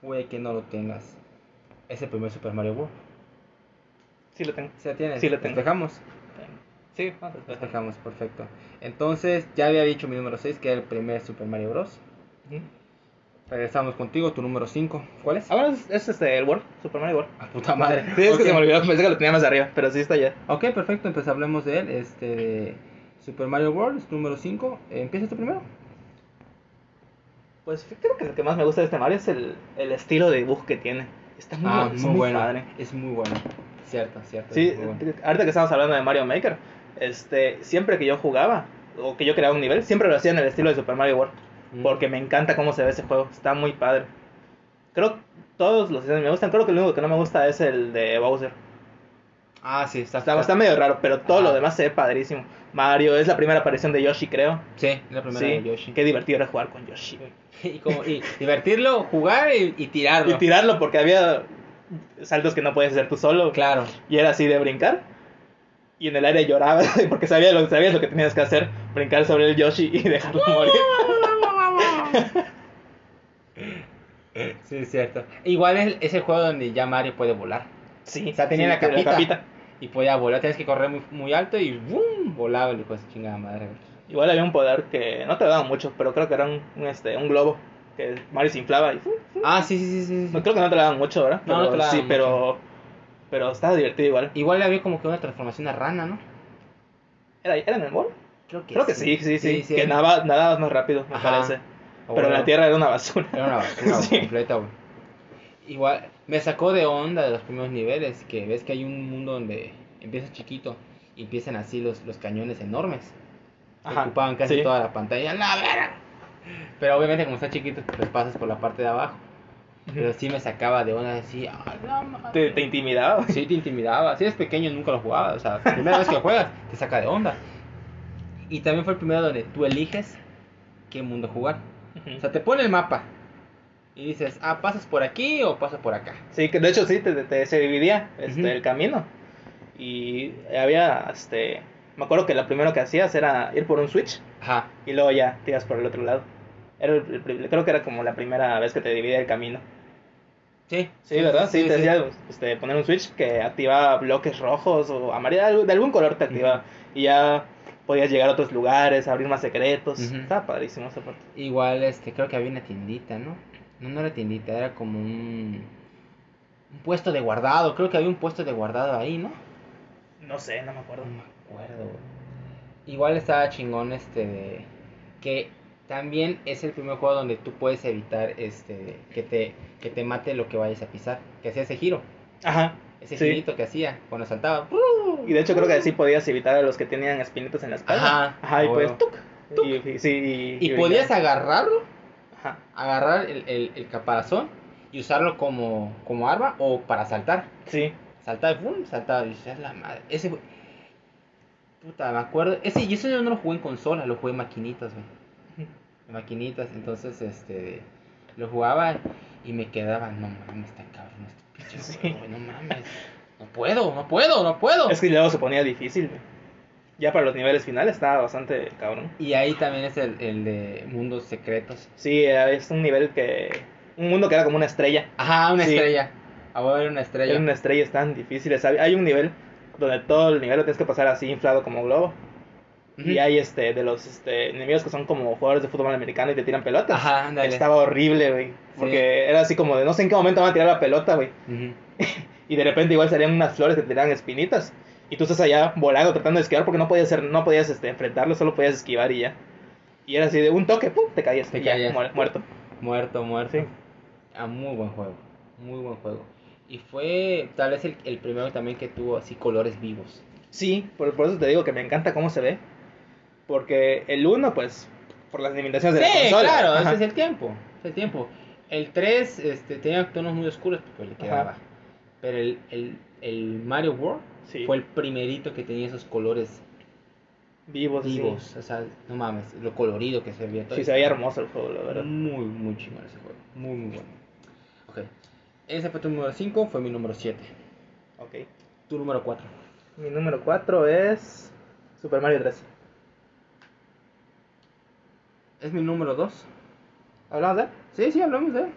Puede que no lo tengas. Es el primer Super Mario World. Sí lo tengo. ¿Sí lo tienes? Sí lo tengo. Despejamos. Sí, despejar. Despejamos, perfecto. Entonces, ya había dicho mi número 6, que era el primer Super Mario Bros. Regresamos contigo, tu número 5. ¿Cuál es? Ahora es, es, este, el World, Super Mario World. A puta madre. Sí, es Ok. que se me olvidó, pensé que lo tenía más arriba, pero sí está ya. Ok, perfecto, entonces hablemos de él. Este, Super Mario World, es tu número 5. ¿Empiezas tú primero? Pues creo que lo que más me gusta de este Mario es el, el estilo de dibujo que tiene. Está muy, Ah, muy, bueno. padre. Es muy bueno. Cierto, cierto. Sí, bueno. ahorita que estamos hablando de Mario Maker, este, siempre que yo jugaba o que yo creaba un nivel, siempre lo hacía en el estilo de Super Mario World. Mm. Porque me encanta cómo se ve ese juego, está muy padre. Creo que todos los me gustan, creo que el único que no me gusta es el de Bowser. Ah, sí, está, Está, está medio raro, pero todo lo demás se ve padrísimo. Mario, es la primera aparición de Yoshi, creo. Sí, es la primera Sí, de Yoshi. qué divertido era jugar con Yoshi, y, como, y divertirlo, jugar y, y tirarlo. Y tirarlo porque había saltos que no podías hacer tú solo. Claro. Y era así de brincar. Y en el aire lloraba porque sabías lo, sabías lo que tenías que hacer. Brincar sobre el Yoshi y dejarlo morir. Sí, es cierto. Igual es, es el juego donde ya Mario puede volar. Sí, O sea, tenía sí, la capita. Y podía volar, tienes que correr muy, muy alto y ¡boom! volaba el hijo de su chingada madre. Igual había un poder que no te daban mucho, pero creo que era un, un, este, un globo. Que Mario se inflaba y... Ah, sí, sí, sí, sí. sí. No, creo que no te lo daban mucho, ¿verdad? No, no te lo daban Sí, mucho. pero... Pero estaba divertido igual. Igual había como que una transformación a rana, ¿no? ¿Era, era en el mall? Creo que, Creo que sí, sí, sí. sí, que era- nadaba, nadabas más rápido, me Ajá. parece. Pero bueno, la tierra era una basura. Era una basura Sí. completa, güey. Igual, me sacó de onda de los primeros niveles, que ves que hay un mundo donde empiezas chiquito y empiezan así los, los cañones enormes. que Ajá, Ocupaban casi sí. toda la pantalla. ¡La verga! Pero obviamente como está chiquito, pues pasas por la parte de abajo. Pero sí me sacaba de onda decir, ¡ah, la madre". Te, te intimidaba. Sí, te intimidaba. Si eres pequeño nunca lo jugabas. O sea, la primera vez que juegas te saca de onda. Y también fue el primero donde tú eliges qué mundo jugar. O sea, te pone el mapa y dices, ah, pasas por aquí o pasas por acá. Sí, que de hecho sí, te, te- se dividía este, el camino. Y había, este... Me acuerdo que lo primero que hacías era ir por un switch Ajá. y luego ya te ibas por el otro lado. Era el- creo que era como la primera vez que te dividía el camino. Sí. Sí, ¿verdad? Sí, te hacía este, poner un switch que activaba bloques rojos o amarillos, algo- de algún color te activaba. Y ya podías llegar a otros lugares, abrir más secretos. Estaba padrísimo esa parte. Igual, este, creo que había una tiendita, ¿no? No, no era tiendita, era como un, un puesto de guardado. Creo que había un puesto de guardado ahí, ¿no? No sé, no me acuerdo. No me acuerdo. Igual estaba chingón este de que también es el primer juego donde tú puedes evitar este que te que te mate lo que vayas a pisar, que hacía ese giro, Ajá. ese Sí. girito que hacía cuando saltaba. Y de hecho creo que así podías evitar a los que tenían espinitos en la espalda. Ajá, y a pues huevo. tuc, Y, y- sí, y, Y podías agarrarlo, Ajá. agarrar el, el, el caparazón y usarlo como, como arma o para saltar. Sí. Saltaba y ¡pum! saltaba y dices, la madre. Ese fue- Puta, me acuerdo. Ese, y eso yo no lo jugué en consola, lo jugué en maquinitas, güey. En maquinitas, entonces este lo jugaba y me quedaba, no mames, está cabrón este pinche Sí. güey, no mames. Puedo, no puedo, no puedo. Es que luego se ponía difícil. güey. Ya para los niveles finales estaba bastante cabrón. Y ahí también es el, el de mundos secretos. Sí, eh, es un nivel que... Un mundo que era como una estrella. Ajá, una Sí. estrella. A ver una estrella. Era una estrella, es tan difícil. Hay hay un nivel donde todo el nivel lo tienes que pasar así inflado como globo. Ujú. Y hay este de los este, enemigos que son como jugadores de fútbol americano y te tiran pelotas. Ajá. Estaba horrible, güey. Porque era así como de no sé en qué momento van a tirar la pelota, güey. Ujú. Y de repente igual salían unas flores que te tiraban espinitas. Y tú estás allá volando tratando de esquivar porque no podías hacer, no podías este, enfrentarlo, solo podías esquivar y ya. Y era así de un toque, ¡pum! te caías. Te ya, muerto. Muerto, muerto. Sí. Ah, muy buen juego. Muy buen juego. Y fue tal vez el, el primero también que tuvo así colores vivos. Sí, por, por eso te digo que me encanta cómo se ve. Porque el 1, pues, por las limitaciones de la Sí, consola. claro, Ajá. ese es el tiempo. Es el tiempo. El 3 este, tenía tonos muy oscuros, pues le Ajá. Pero el, el, el Mario World Sí. fue el primerito que tenía esos colores Vivos, vivos. O sea, no mames, lo colorido que se veía todo. Sí, se veía hermoso el juego, la verdad. Muy, muy chingón ese juego. Muy, muy bueno. Ok. Ese fue tu número 5, fue mi número 7. Ok. Tu número 4. Mi número 4 es Super Mario 3. Es mi número 2. ¿Hablamos de él? Sí, sí, hablamos de él.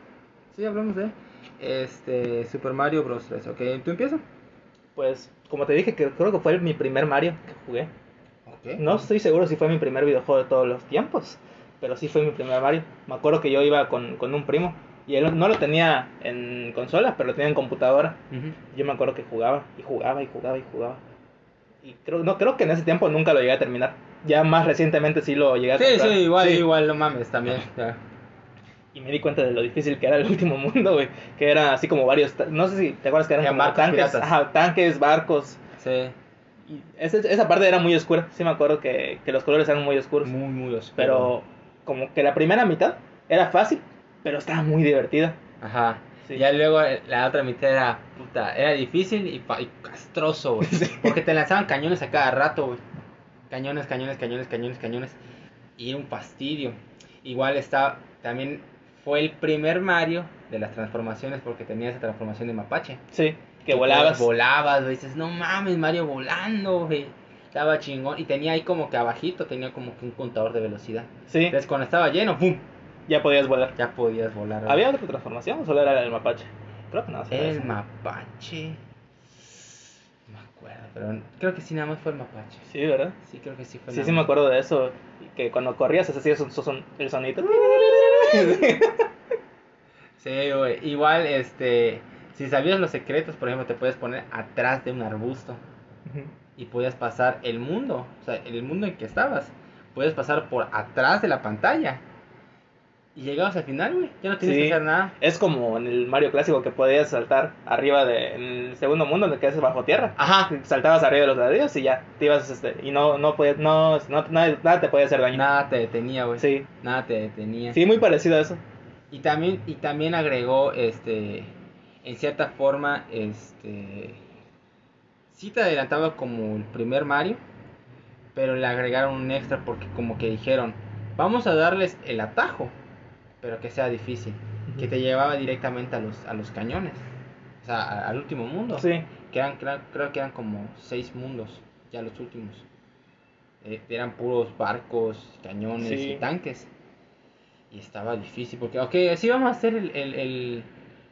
Sí, hablamos de él. Este, Super Mario Bros. 3. Ok, ¿tú empiezas? Pues, como te dije, que creo que fue mi primer Mario que jugué. Ok. No estoy seguro si fue mi primer videojuego de todos los tiempos, pero sí fue mi primer Mario. Me acuerdo que yo iba con, con un primo y él no lo tenía en consola, pero lo tenía en computadora. Yo me acuerdo que jugaba y jugaba y jugaba y jugaba. Y creo, no, creo que en ese tiempo nunca lo llegué a terminar. Ya más recientemente sí lo llegué a Sí, comprar. sí, igual, Sí. igual, no mames, también. Y me di cuenta de lo difícil que era el último mundo, güey. Que era así como varios... No sé si te acuerdas que eran como tanques. Ajá, tanques, barcos. Sí, Y ese- esa parte era muy oscura. Sí me acuerdo que, que los colores eran muy oscuros. muy, muy oscuro. Pero como que la primera mitad era fácil, pero estaba muy divertida. Ajá. Sí. Ya luego eh, la otra mitad era, puta, era difícil y, y castroso, güey. Sí. Porque te lanzaban cañones a cada rato, güey. Cañones, cañones, cañones, cañones, cañones. Y era un fastidio. Igual está, también fue el primer Mario de las transformaciones porque tenía esa transformación de mapache. Sí, que Y, volabas. pues, volabas, güey. Dices, no mames, Mario volando, güey. Estaba chingón. Y tenía ahí como que abajito, tenía como que un contador de velocidad. Sí, Entonces cuando estaba lleno, ¡pum! ya podías volar. Ya podías volar. güey. ¿Había otra transformación o solo era el mapache? Creo que no. El mapache. No me acuerdo, pero creo que sí, nada más fue el mapache. Sí, ¿verdad? Sí, creo que sí fue Sí, sí me acuerdo de eso. Que cuando corrías hacías un- son- el sonito. Sí, güey. Igual, este. Si sabías los secretos, por ejemplo, te puedes poner atrás de un arbusto y podías pasar el mundo, o sea, el mundo en que estabas. Puedes pasar por atrás de la pantalla. Y llegabas al final, güey. Ya no tienes Sí. que hacer nada. Es como en el Mario clásico que podías saltar arriba de en el segundo mundo en el que es bajo tierra. Ajá. Saltabas arriba de los ladrillos y ya te ibas este y no no podías no, no nada, nada te podía hacer daño. Nada te detenía, güey. Sí. Nada te detenía. Sí, muy parecido a eso. Y también, y también agregó, este, en cierta forma, este, sí te adelantaba como el primer Mario, pero le agregaron un extra porque como que dijeron, vamos a darles el atajo, pero que sea difícil, que te llevaba directamente a los, a los cañones, o sea, a- al último mundo, Sí. que eran, creo, creo que eran como seis mundos, ya los últimos, Eh, eran puros barcos, cañones Sí. y tanques. Y estaba difícil porque, ok, sí vamos a hacer el, el, el,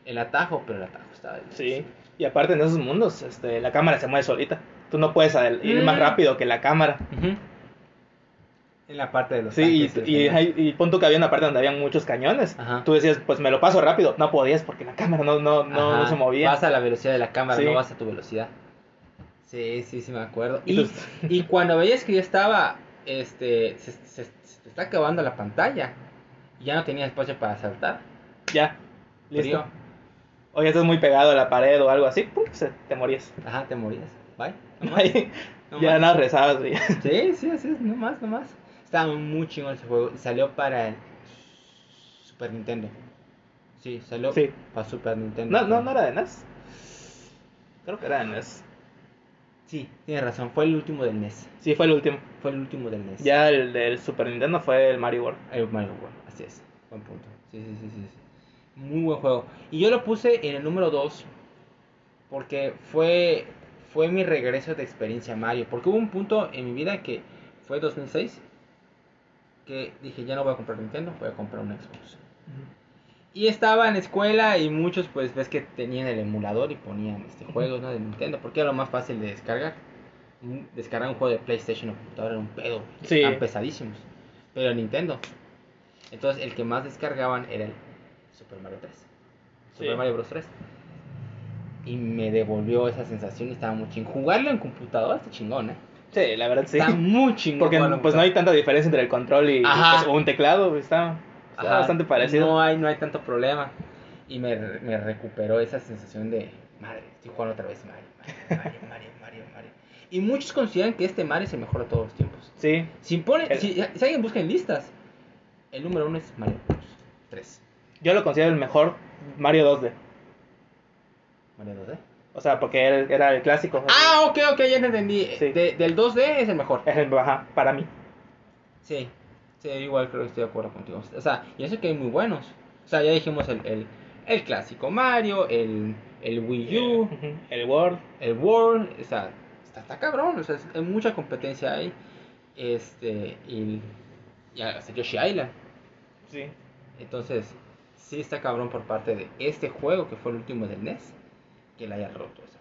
el atajo, pero el atajo estaba difícil. Sí. Y aparte en esos mundos, este la cámara se mueve solita. Tú no puedes ir Mm. más rápido que la cámara. Ujú. En la parte de los Sí, y, tanques, y, tú que había una parte donde había muchos cañones. Ajá. Tú decías, pues me lo paso rápido. No podías porque la cámara no, no, no, no se movía. Vas a la velocidad de la cámara, Sí. no vas a tu velocidad. Sí, sí, sí me acuerdo. Y Y, y cuando veías que ya estaba, este, se, se- se te está acabando la pantalla, y ya no tenías espacio para saltar. Ya, listo. O ya estás muy pegado a la pared o algo así, ¡pum! se- te morías. Ajá, te morías. Bye. No más. No ya más. nada rezabas, güey. Sí, sí, así es, no más, no más. Estaba muy chingón ese juego. Y salió para el Super Nintendo. Sí, salió Sí. para Super Nintendo. No, no, no era de NES. Creo que era de NES. Sí, tienes razón. Fue el último del NES. Sí, fue el último. Fue el último del NES. Ya el del Super Nintendo fue el Mario World. El Mario World, así es. Buen punto. Sí, sí, sí, sí. Muy buen juego. Y yo lo puse en el número 2 porque fue fue mi regreso de experiencia a Mario. Porque hubo un punto en mi vida que fue 2006 que dije, ya no voy a comprar Nintendo, voy a comprar un Xbox. Y estaba en la escuela y muchos pues ves que tenían el emulador y ponían este juegos ¿no? de Nintendo porque era lo más fácil de descargar. Un- Descargar un juego de PlayStation o computadora era un pedo. Sí. Pesadísimos. Pero Nintendo. Entonces el que más descargaban era el Super Mario 3. Super. Mario Bros 3. Y me devolvió esa sensación y estaba muy chingón. Jugarlo en computadora está chingón, eh. Sí, la verdad sí. Está muy chingón. Porque pues no hay tanta diferencia entre el control y pues, un teclado. Está, bastante parecido. No hay, no hay tanto problema. Y me, me recuperó esa sensación de, madre, estoy jugando otra vez Mario, Mario, Mario, Mario, Mario, Mario. Y muchos consideran que este Mario es el mejor de todos los tiempos. Sí, Si, pone, El- si, si alguien busca en listas, el número uno es Mario Bros. 3. yo lo considero el mejor Mario 2D. Mario 2D. O sea, porque era, era el clásico. Ah, ok, ok, ya te entendí. Sí. De- del 2D es el mejor. Es el, ajá, para mí. Sí, sí, igual creo que estoy de acuerdo contigo. O sea, y eso que hay muy buenos. O sea, ya dijimos el, el, el clásico Mario, el, el Wii U. Ujú. El World. el World, o sea, está, está cabrón, o sea, es- hay mucha competencia ahí. Este, y, y hasta Yoshi Island. Sí. Entonces, sí está cabrón por parte de este juego que fue el último del NES, que la haya roto. esa.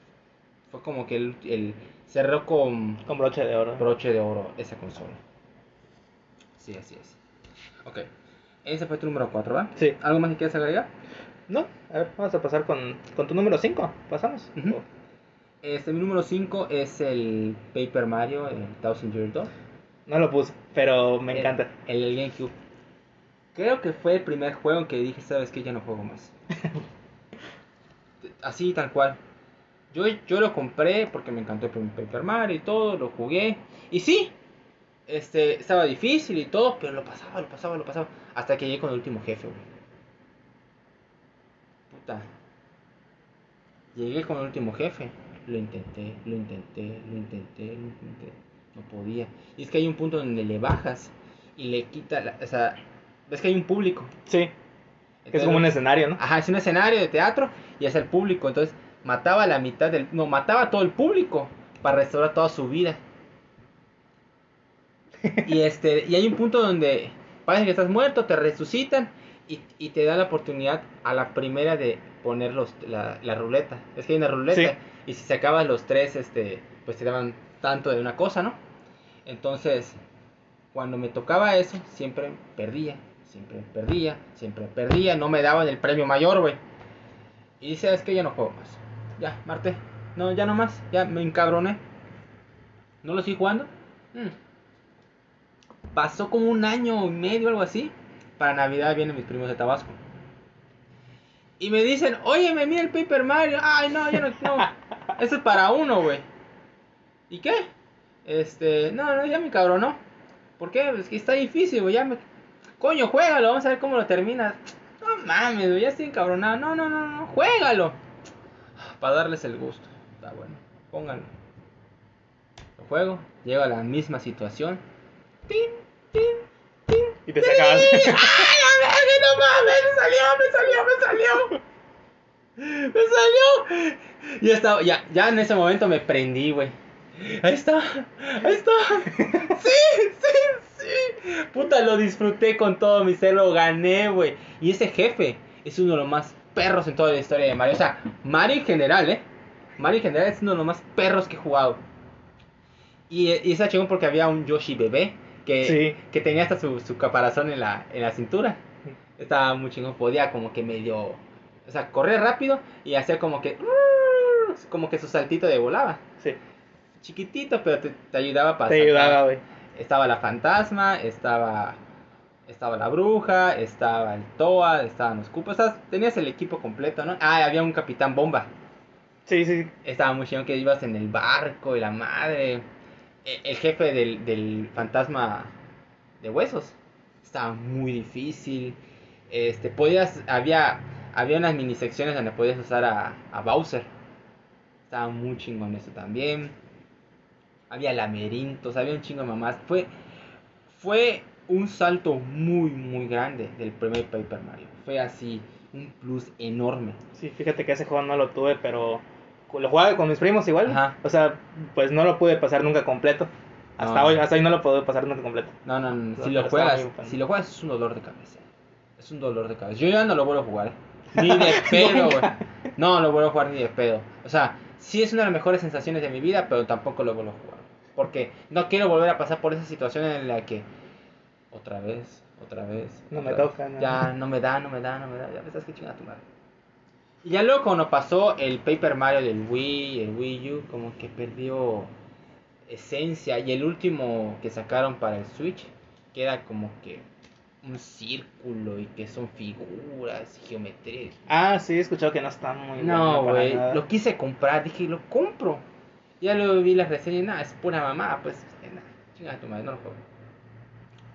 Fue como que el, el cerró con Con broche de oro. broche de oro esa consola. Sí, así es. Ok, ese fue tu número 4, ¿va? Sí. ¿Algo más que quieras agregar? No, a ver, vamos a pasar con, con tu número 5. ¿Pasamos? Ujú. Este, mi número 5 es el Paper Mario, el Thousand Year Door. No lo puse, pero me El- encanta. El, el GameCube. Creo que fue el primer juego en que dije, sabes que ya no juego más. Así tal cual. Yo, yo lo compré porque me encantó el Paper Mario y todo, lo jugué. Y sí, este, estaba difícil y todo, pero lo pasaba, lo pasaba, lo pasaba. Hasta que llegué con el último jefe, güey. Puta. Llegué con el último jefe. Lo intenté, lo intenté, lo intenté, lo intenté. No podía. Y es que hay un punto donde le bajas y le quita, la, o sea, ves que hay un público. Sí. Es como un escenario, ¿no? Ajá, es un escenario de teatro y es el público. Entonces mataba a la mitad del. No, mataba a todo el público para restaurar toda su vida. Y este y hay un punto donde parece que estás muerto, te resucitan y, y te da la oportunidad a la primera de poner los, la, la ruleta. Es que hay una ruleta Sí. y si sacabas los tres, este, pues te daban tanto de una cosa, ¿no? Entonces, cuando me tocaba eso, siempre perdía, siempre perdía, siempre perdía, no me daban el premio mayor, güey. Y dice, es que ya no juego más. Ya, Marte. No, ya no más, ya me encabroné. ¿No lo estoy jugando? Mm. Pasó como un año y medio, algo así. Para Navidad vienen mis primos de Tabasco. Y me dicen, oye, me mira el Paper Mario. Ay, no, yo no, no. Eso es para uno, güey. ¿Y qué? Este, no, no, ya me cabronó. ¿Por qué? Es que está difícil, güey. Ya me. Coño, juégalo, vamos a ver cómo lo terminas. No mames, güey, ya estoy encabronado. No, no, no, no, juégalo. Para darles el gusto. Está bueno, pónganlo. Lo juego, llego a la misma situación. ¡Tin, tin, tin! Y te sacabas. ¡Ay, la verga, no mames! ¡Me salió, me salió, me salió! ¡Me salió! Y estaba, ya, ya en ese momento me prendí, güey. Ahí está, ahí está. Sí, sí, sí. Puta, lo disfruté con todo mi ser, lo gané, güey. Y ese jefe es uno de los más perros en toda la historia de Mario. O sea, Mario en general, ¿eh? Mario en general es uno de los más perros que he jugado. Y, y está chingón porque había un Yoshi bebé que, Sí. que tenía hasta su, su caparazón en la, en la cintura. Estaba muy chingón, podía como que medio, o sea, correr rápido y hacer como que, como que su saltito de volaba. Sí. Chiquitito, pero te, te ayudaba para Te sacar. ayudaba, güey. Estaba la fantasma, estaba estaba la bruja, estaba el Toa, estaban los cupos, o sea, tenías el equipo completo, ¿no? Ah, había un capitán bomba. Sí, sí. Estaba muy chingón que ibas en el barco y la madre. E- El jefe del, del fantasma de huesos. Estaba muy difícil. Este, podías, había, había unas mini secciones donde podías usar a, a Bowser. Estaba muy chingón eso también. Había laberintos, había un chingo de mamás. Fue, fue un salto muy, muy grande del primer Paper Mario. Fue así, un plus enorme. Sí, fíjate que ese juego no lo tuve, pero lo jugaba con mis primos igual. Ajá. O sea, pues no lo pude pasar nunca completo. Hasta No. hoy, hasta hoy no lo puedo pasar nunca completo. No, no, no. No, Si lo juegas, si lo juegas es un dolor de cabeza. Es un dolor de cabeza. Yo ya no lo vuelvo a jugar. Ni de pedo, güey. No lo vuelvo a jugar ni de pedo. O sea, sí es una de las mejores sensaciones de mi vida, pero tampoco lo vuelvo a jugar. Porque no quiero volver a pasar por esa situación en la que otra vez, otra vez. No otra me vez. toca, no. Ya no me da, no me da, no me da. Ya me estás que chingada tu madre. Y ya luego cuando pasó el Paper Mario del Wii, el Wii U, como que perdió esencia. Y el último que sacaron para el Switch, que era como que un círculo y que son figuras y geometría. Ah, sí, he escuchado que no está muy No, güey, lo quise comprar, dije, lo compro. Ya luego vi las reseñas y nada, es pura mamá, pues, eh, nada, chingada tu madre, no lo juego.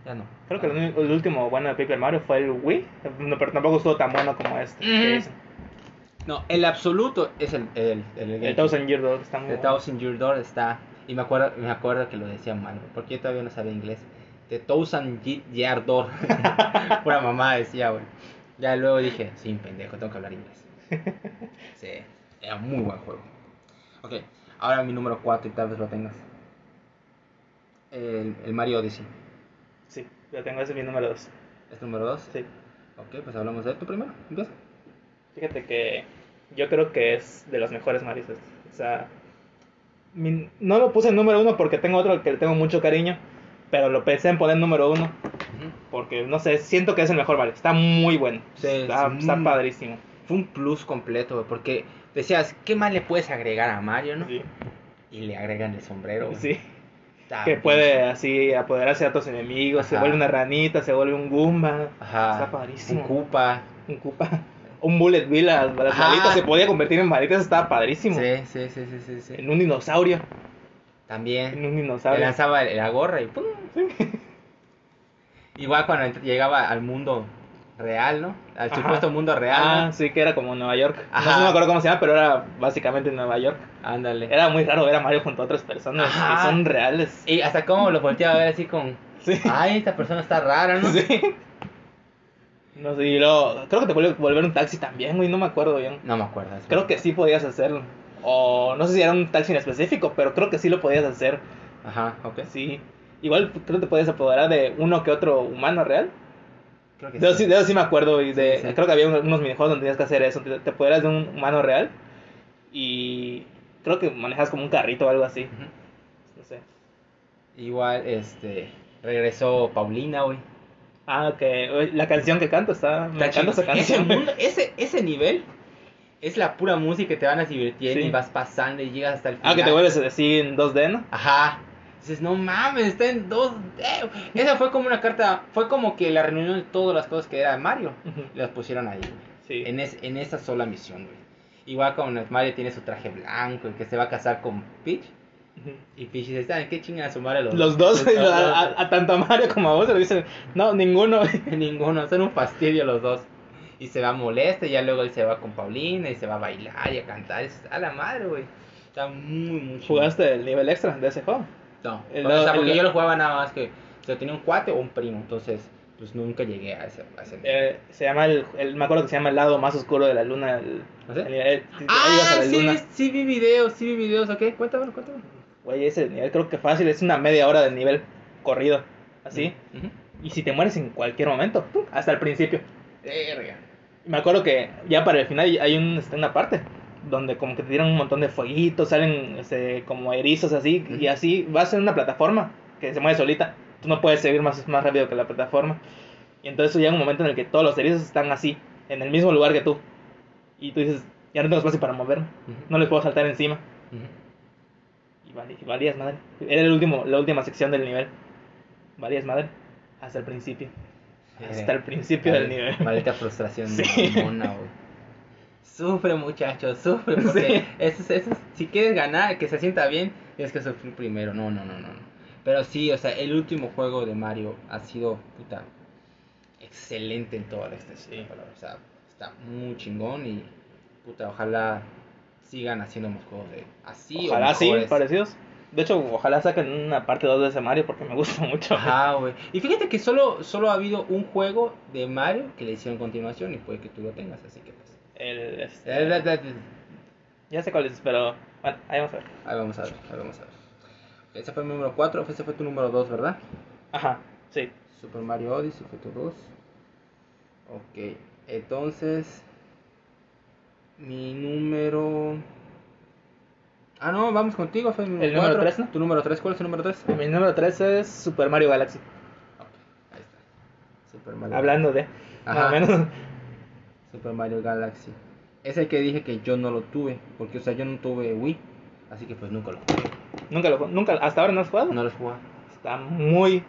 Ya no. Creo que el, el último bueno de Paper Mario fue el Wii, no, pero tampoco estuvo tan bueno como este. que Ujú. dicen. No, el absoluto es el el el, El Thousand Year Door está muy The bueno. Thousand Year Door está y me acuerdo me acuerdo que lo decía mal, porque yo todavía no sabía inglés. The Thousand Ye- Year Door. Pura mamá decía, güey. Ya luego dije, sí, pendejo, tengo que hablar inglés. Sí, era un muy buen juego. Ok, ahora mi número 4 y tal vez lo tengas. El, el Mario Odyssey. Sí, lo tengo, ese es mi número 2. ¿Es número 2? Sí. Ok, pues hablamos de esto primero. Empieza. Fíjate que yo creo que es de los mejores Marios. O sea, mi- no lo puse en número uno porque tengo otro al que le tengo mucho cariño, pero lo pensé en poner número uno porque, no sé, siento que es el mejor Mario. Está muy bueno. Sí, está, sí. está padrísimo. Fue un plus completo, porque decías, ¿qué más le puedes agregar a Mario, no? Sí. Y le agregan el sombrero. Sí. Está Que bien. puede así apoderarse de otros enemigos, se vuelve una ranita, se vuelve un Goomba. Ajá. Está padrísimo. Un Koopa. Un Koopa. Un Bullet Bill, las, las Ajá. balitas se podía convertir en balitas, estaba padrísimo. Sí, sí, sí, sí, sí, sí. En un dinosaurio. En También. un Le dinosaurio. lanzaba la gorra y ¡pum! Igual cuando llegaba al mundo real, ¿no? Al Ajá. supuesto mundo real. Ah, ¿no? sí, que era como Nueva York. Ajá. No, sé, me acuerdo cómo se llama, pero era básicamente Nueva York. Ándale. Era muy raro ver a Mario junto a otras personas Ajá. que son reales. Y hasta cómo lo volteaba a ver así con. Sí. Ay, esta persona está rara, ¿no? Sí. No sé, y luego, creo que te vuelve volver un taxi también, güey, no me acuerdo bien. No me acuerdo. Creo que sí podías hacerlo. O no sé si era un taxi en específico, pero creo que sí lo podías hacer. Ajá, ok. Sí. Igual creo que te podías apoderar de uno que otro humano real. Creo que De eso sí, de eso sí me acuerdo. Y de, Sí. Creo que había un- unos minijuegos donde tenías que hacer eso. Te, te apoderas de un humano real. Y creo que manejas como un carrito o algo así. No sé. Igual, este. Regresó Paulina, güey. Ah, oye, la canción que canto está. Me encanta esa chido. Ese, canción. mundo, ese, ese nivel es la pura música que te van a divertir Sí. y vas pasando y llegas hasta el final. Ah, que te vuelves así en 2D, ¿no? Ajá. Dices, no mames, está en 2D. Esa fue como una carta, fue como que la reunión de todas las cosas que era de Mario. Las pusieron ahí. Sí. En, es- en esa sola misión, güey. Igual como Mario tiene su traje blanco y que se va a casar con Peach. Y Peach dice, ¿saben qué chingan a su madre los, Los dos, los a, a- a tanto a Mario como a vos, se lo dicen, no, ninguno. Ninguno, son un fastidio los dos. Y se va molesto, y ya luego él se va con Paulina y se va a bailar y a cantar. A la madre, güey. Está muy, muy. ¿Jugaste el nivel extra de ese juego? No, El o sea, porque el- yo lo jugaba nada más que. O sea, tenía un cuate o un primo, entonces, pues nunca llegué a ese. A ese nivel. Eh, se llama el, el- me acuerdo que se llama el lado más oscuro de la luna. El, ¿Ah, sí? el ibas ah, la sí, luna. sí vi videos, sí vi videos, ok, cuéntame, cuéntame. Güey, ese nivel creo que fácil, es una media hora de nivel corrido, así. Y si te mueres en cualquier momento, ¡pum! hasta el principio. Verga. Me acuerdo que ya para el final hay un, este, una parte donde como que te tiran un montón de fueguitos, salen este, como erizos así, y así vas en una plataforma que se mueve solita. Tú no puedes seguir más, más rápido que la plataforma. Y entonces llega un momento en el que todos los erizos están así, en el mismo lugar que tú. Y tú dices, ya no tengo espacio para moverme, no les puedo saltar encima. Y valías madre. Era el último, la última sección del nivel. Valías madre. Hasta el principio. Hasta el principio del nivel. Maldita frustración Sí. mamona, güey. Sufre, muchachos, sufre. Porque Sí. eso, es- eso es- si quieres ganar, que se sienta bien, tienes que sufrir primero. No, no, no, no. no. Pero sí, o sea, el último juego de Mario ha sido, puta, excelente en toda la extensión. O sea, está muy chingón y, puta, ojalá sigan haciendo más juegos de así o ojalá sí, mejores. parecidos. De hecho, ojalá saquen una parte 2 de ese Mario porque me gusta mucho. Ajá, güey. Y fíjate que solo, solo ha habido un juego de Mario que le hicieron continuación y puede que tú lo tengas, así que pues. El, este, Eh, ya sé cuál es, pero bueno, ahí vamos a ver. Ahí vamos a ver, ahí vamos a ver. Ese fue el número 4, ese fue tu número 2, ¿verdad? Ajá, sí. Super Mario Odyssey fue tu 2. Ok, entonces. Mi número. Ah, no, vamos contigo, fue mi El número cuatro. tres, ¿no? ¿Tu número 3? ¿Cuál es tu número 3? Mi número 3 es Super Mario Galaxy. ahí está. Super Mario Hablando de, más Ajá. o menos. Super Mario Galaxy. Es el que dije que yo no lo tuve. Porque, o sea, yo no tuve Wii. Así que, pues nunca lo jugué. Nunca lo nunca, hasta ahora no has jugado. No lo jugué. Está muy,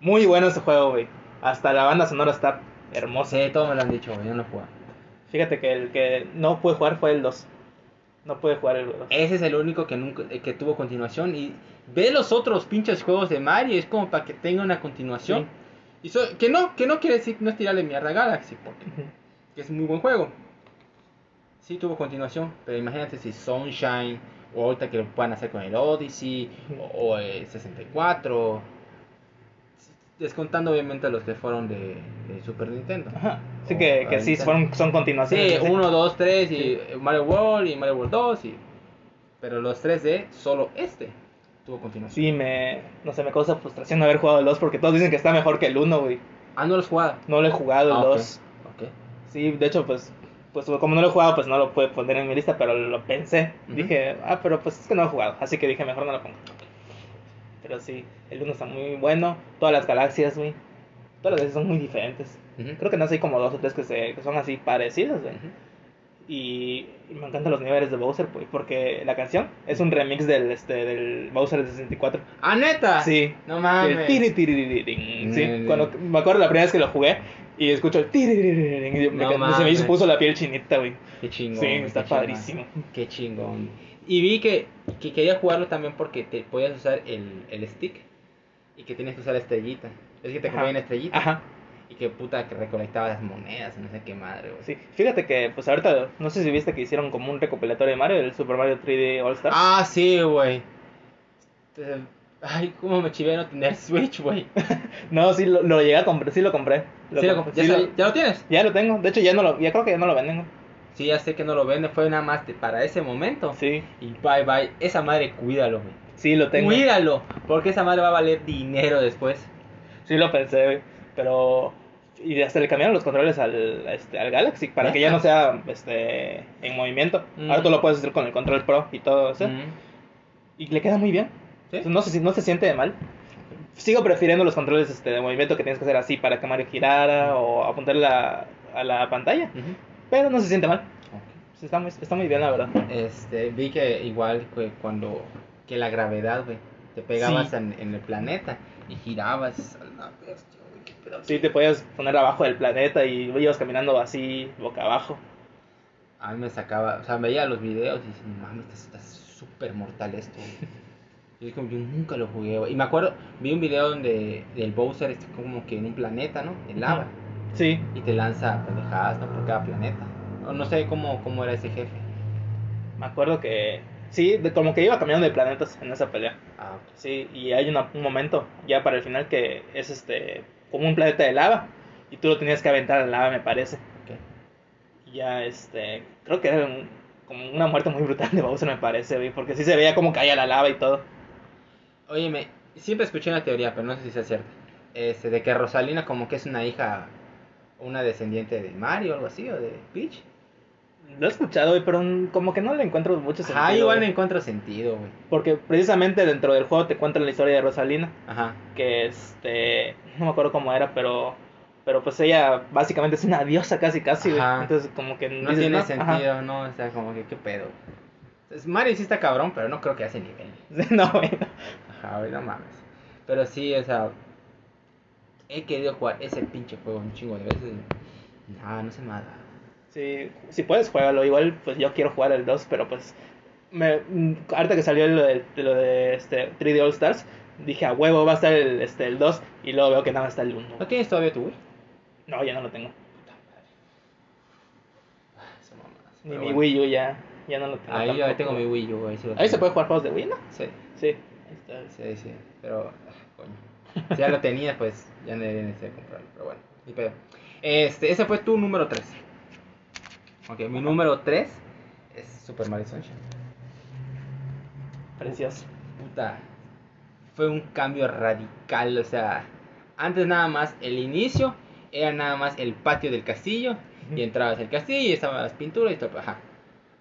muy bueno ese juego, güey. Hasta la banda sonora está hermosa. Sí, todos me lo han dicho, güey. Yo no lo jugué. Fíjate que el que no pude jugar fue el 2. No pude jugar el 2. Ese es el único que nunca eh, que tuvo continuación. Y ve los otros pinches juegos de Mario. Es como para que tenga una continuación. Y so- que no, que no quiere decir no es tirarle mierda a Galaxy. Porque Ujú. Que es muy buen juego. Sí tuvo continuación, pero imagínate si Sunshine, o ahorita que lo puedan hacer con el Odyssey, o, o el 64, descontando obviamente los que fueron de, de Super Nintendo. Ajá. Así que, que sí, fueron, son continuaciones. Sí, así. 1, 2, 3 y Sí. Mario World y Mario World 2, y... pero los 3D, solo este tuvo continuación. Sí, me, no sé, me causa frustración no haber jugado el 2 porque todos dicen que está mejor que el 1, güey. Ah, no los jugaba. No lo he jugado el Ah, ok. 2. Ok. Sí, de hecho, pues, pues como no lo he jugado, pues no lo puedo poner en mi lista, pero lo pensé. Dije, ah, pero pues es que no lo he jugado, así que dije, mejor no lo pongo. Pero sí, el 1 está muy bueno, todas las galaxias, güey. Todas las galaxias son muy diferentes. Creo que no sé, hay como dos o tres que, se, que son así parecidas, güey. Y me encantan los niveles de Bowser, pues, porque la canción es un remix del, este, del Bowser de 64. Ah, neta. Sí. No El mames. tiri, tiri, tiri. Sí, Mm. cuando, me acuerdo la primera vez que lo jugué y escucho el tiri, tiri, tiri, ting, y me, No ca- se me mames. hizo puso la piel chinita, güey. Qué chingón. Sí, está qué chingón. padrísimo. Qué chingón. Y vi que, que quería jugarlo también porque te podías usar el, el stick y que tienes que usar la estrellita. Es que te conviene estrellita. Ajá. Y que puta que recolectaba las monedas, no sé qué madre, güey. Sí, fíjate que, pues ahorita, no sé si viste que hicieron como un recopilatorio de Mario, el Super Mario 3D All Stars. Ah, sí, güey. Ay, cómo me chivé no tener Switch, güey. No, sí lo, lo llegué a comprar, sí lo compré. Sí, lo comp- ¿Ya, sí lo- ¿Ya lo tienes? ya lo tengo, de hecho ya no lo, ya creo que ya no lo venden. Sí, ya sé que no lo vende, fue nada más de- para ese momento. Sí, Y bye bye, esa madre cuídalo, güey. sí lo tengo. Cuídalo, porque esa madre va a valer dinero después. Sí lo pensé, güey, pero... Y hasta le cambiaron los controles al, este, al Galaxy para que ya no sea este, en movimiento. Mm. Ahora tú lo puedes hacer con el control Pro y todo eso. Mm. Y le queda muy bien. ¿Sí? No se, no se siente mal. Sigo prefiriendo los controles este, de movimiento que tienes que hacer así para que Mario girara o apuntar la, a la pantalla. Pero no se siente mal. Está muy, está muy bien, la verdad. Este, vi que igual que cuando que la gravedad, güey, te pegabas Sí. en, en el planeta y girabas a la bestia, pedazo. Sí, te podías poner abajo del planeta y ibas caminando así, boca abajo. A mí me sacaba, o sea, veía los videos y decía, no mames, está súper mortal esto. güey". Yo, dije, yo nunca lo jugué, güey. Y me acuerdo, vi un video donde el Bowser está como que en un planeta, ¿no? En lava. Sí, Y te lanza pendejadas, ¿no? Por cada planeta. O no sé cómo, cómo era ese jefe. me acuerdo que... Sí, de, como que iba cambiando de planetas en esa pelea. Ah, Sí, y hay una- un momento ya para el final que es este como un planeta de lava y tú lo tenías que aventar a la lava, me parece. Y ya este, creo que era un- como una muerte muy brutal de Bowser, me parece, güey, porque sí se veía como caía la lava y todo. Óyeme, siempre escuché una teoría, pero no sé si sea cierta. Este, de que Rosalina como que es una hija, una descendiente de Mario o algo así, o de Peach. Lo he escuchado, güey, pero como que no le encuentro mucho sentido. Ajá, igual güey. encuentro sentido, güey. Porque precisamente dentro del juego te cuentan la historia de Rosalina, Ajá. que este, no me acuerdo cómo era, pero pero pues ella básicamente es una diosa casi casi. Ajá. Entonces como que No dices, tiene sentido, no, o sea, como que qué pedo. Entonces, Mario sí está cabrón, pero no creo que ese nivel. no. Ajá, no mames. Pero sí, o sea, he querido jugar ese pinche juego un chingo de veces. Nada, no se me dado. Sí, si puedes, juégalo. Igual, pues yo quiero jugar el 2, pero pues. Me, mm, ahorita que salió lo de, de lo de este 3D All Stars, dije a huevo va a estar el, este, el 2 y luego veo que nada más está el 1. ¿No tienes todavía tu Wii? No, ya no lo tengo. Ni mi bueno. Wii U ya, ya no lo tengo. Ahí yo tampoco. tengo mi Wii U, ahí sí Ahí tengo. se puede jugar juegos de Wii, ¿no? Sí, Sí. Ahí está. sí, sí. Pero, ah, coño. Si ya lo tenía, pues ya no de comprarlo. Pero bueno, ni pedo. Este, ese fue tu número 3. Ok, mi número 3 es Super Mario Sunshine. Precioso. puta, fue un cambio radical, o sea, antes nada más el inicio era nada más el patio del castillo y entrabas al castillo y estaban las pinturas y todo, ajá.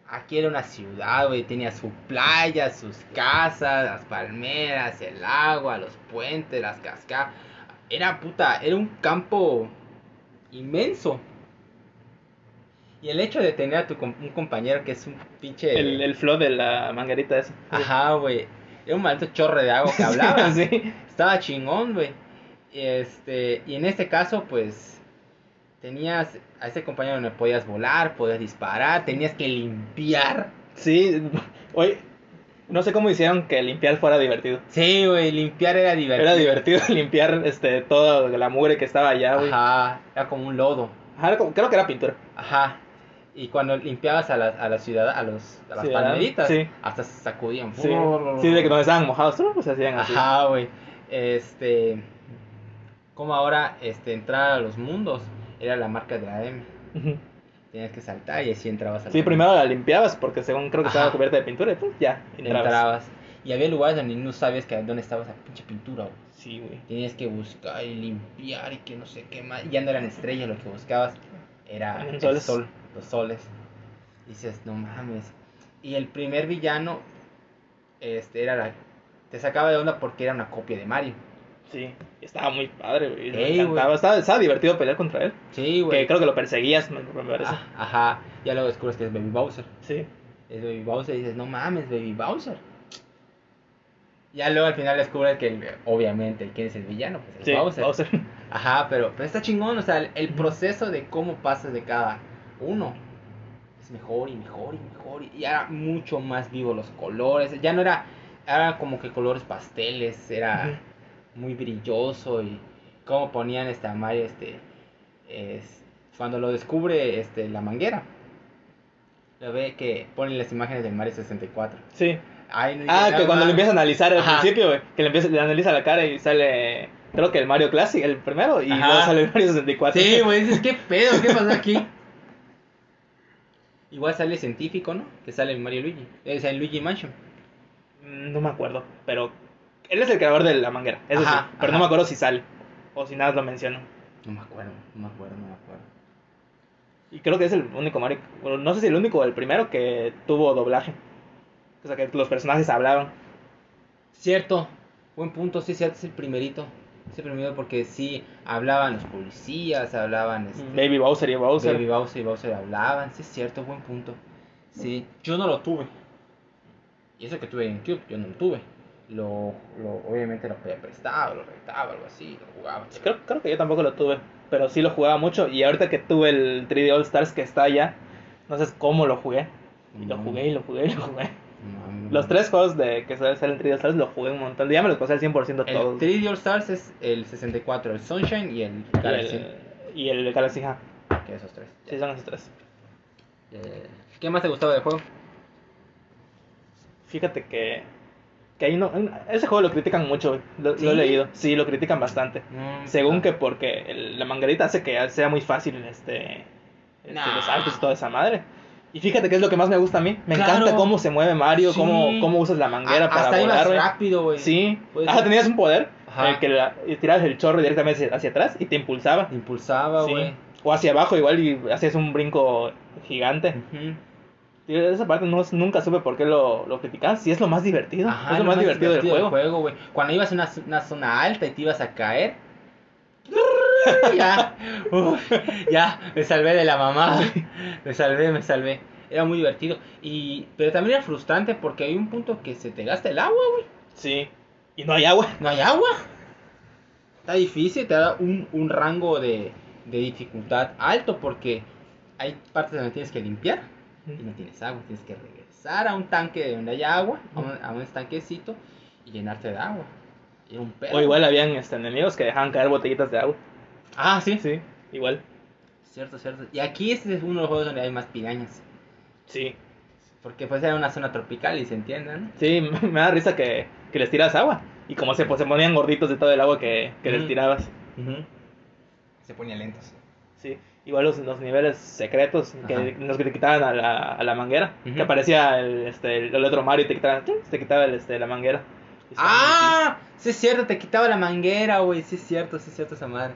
Aquí era una ciudad, güey, tenía su playa, sus casas, las palmeras, el agua, los puentes, las cascadas. Era puta, era un campo inmenso. Y el hecho de tener a tu com- un compañero que es un pinche El, el flow de la manguerita esa. Ajá, güey. Era un maldito chorro de agua que hablaba. sí. Estaba chingón, güey. Este, y en este caso, pues, tenías a ese compañero donde podías volar, podías disparar, tenías que limpiar. Sí. Oye, no sé cómo hicieron que limpiar fuera divertido. Sí, güey, limpiar era divertido. Era divertido limpiar este toda la mugre que estaba allá, güey. Ajá, era como un lodo. Ajá, era como- creo que era pintura. Ajá. Y cuando limpiabas a la, a la ciudad, a, los, a las palmeritas, sí. hasta se sacudían. Sí, sí de que donde estaban mojados, ¿no? pues hacían así. Ajá, güey. Este. Como ahora este, entrar a los mundos era la marca de la M. Tenías que saltar y así entrabas al Sí, primero la limpiabas porque según creo que estaba cubierta de pintura y pues ya, entrabas. entrabas. Y había lugares donde no sabías que dónde estaba esa pinche pintura, güey. Sí, güey. Tenías que buscar y limpiar y que no sé qué más. Y ya no eran estrellas lo que buscabas, era el sol, los soles. Dices, no mames. Y el primer villano, este, era la. Te sacaba de onda porque era una copia de Mario. Sí, estaba muy padre, güey. Me encantaba. Estaba, estaba divertido pelear contra él. Sí, Que güey. creo que lo perseguías, me, me parece. Ah, Ajá, ya luego descubres que es Baby Bowser. Sí. Es Baby Bowser y dices, no mames, Baby Bowser. Ya luego al final descubres que el- obviamente quién es el villano, pues es Sí, Bowser. Bowser. Ajá, pero, pero está chingón, o sea, el, el proceso de cómo pasas de cada uno es mejor y mejor y mejor. Y era mucho más vivo los colores. Ya no era, era como que colores pasteles, era muy brilloso y cómo ponían este a Mario, este, es cuando lo descubre este, la manguera. Lo ve que ponen las imágenes del Mario 64. Sí. Ay, no Ah, que cuando lo empieza a analizar al Ajá. principio. Que le, empieza, le analiza la cara y sale. Creo que el Mario Classic, el primero, y Ajá. luego sale el Mario 64. Sí, güey, dices, ¿qué pedo? ¿Qué pasó aquí? Igual sale científico, ¿no? Que sale en Mario Luigi. Es en Luigi Mansion. Mm, No me acuerdo, pero. Él es el creador de la manguera, eso Ajá, sí. Pero ajá. no me acuerdo si sale. O si nada lo menciono. No me acuerdo, no me acuerdo, no me acuerdo. Y creo que es el único Mario. bueno, no sé si el único o el primero que tuvo doblaje. O sea, que los personajes hablaban. Cierto, buen punto, sí, cierto, es el primerito. Es el primerito porque sí hablaban los policías, hablaban este, Baby Bowser y Bowser. Baby Bowser y Bowser hablaban, sí es cierto, buen punto. Sí, yo no lo tuve. Y eso que tuve en Cube, yo no lo tuve. Lo, lo, obviamente lo podía prestar, lo rentaba, algo así, lo jugaba. Creo, creo que yo tampoco lo tuve, pero sí lo jugaba mucho. Y ahorita que tuve el 3D All Stars que está allá, no sé cómo lo jugué. Y lo Mm. jugué y lo jugué y lo jugué. No, Los tres juegos de que salen en 3D All Stars los jugué un montón. Ya me los pasé al 100% El todos. 3D All Stars es el 64, el Sunshine y el Y Galaxy. el, y el Galaxy, ajá. Que esos tres. Sí, son esos tres. Eh, ¿Qué más te gustaba del juego? Fíjate que, que ahí no, ese juego lo critican mucho, lo, lo he leído. Sí, lo critican bastante. Según que porque el- la manguerita hace que sea muy fácil este, este, Nah. los saltos y toda esa madre. Y fíjate que es lo que más me gusta a mí. Me Claro. encanta cómo se mueve Mario, Sí. cómo, cómo usas la manguera a- para hasta volar, rápido, güey. Sí. Ajá, tenías un poder Ajá. en el que la- tirabas el chorro directamente hacia, hacia atrás y te impulsaba. Impulsaba, Sí. güey. O hacia abajo igual y hacías un brinco gigante. Esa parte no, nunca supe por qué lo, lo criticaban. Si es lo más divertido. Ajá, es lo más divertido, del juego. güey. Cuando ibas a una, una zona alta y te ibas a caer. ya, uf, ya, me salvé de la mamá. Me salvé, me salvé. Era muy divertido. Y, pero también era frustrante porque hay un punto que se te gasta el agua, güey. Sí. Y no hay agua. No hay agua. Está difícil, te da un, un rango de, de dificultad alto porque hay partes donde tienes que limpiar y no tienes agua, tienes que regresar a un tanque donde haya agua, a un, a un estanquecito y llenarte de agua. Y era un pedo. O igual habían este, enemigos que dejaban caer botellitas de agua. Ah, sí. Sí, igual. Cierto, cierto. Y aquí este es uno de los juegos donde hay más pirañas. Sí. Porque pues era una zona tropical y se entiende, ¿no? Sí, me da risa que, que les tiras agua. Y como se, pues, se ponían gorditos de todo el agua que, que les tirabas. Se ponían lentos. Sí. Igual los, los niveles secretos que los que te quitaban a la, a la manguera. Que aparecía el, este, el otro Mario y te quitaban, te quitaba el, este, la manguera. Ah, sí es cierto, te quitaba la manguera, güey. Sí es cierto, sí es cierto esa madre.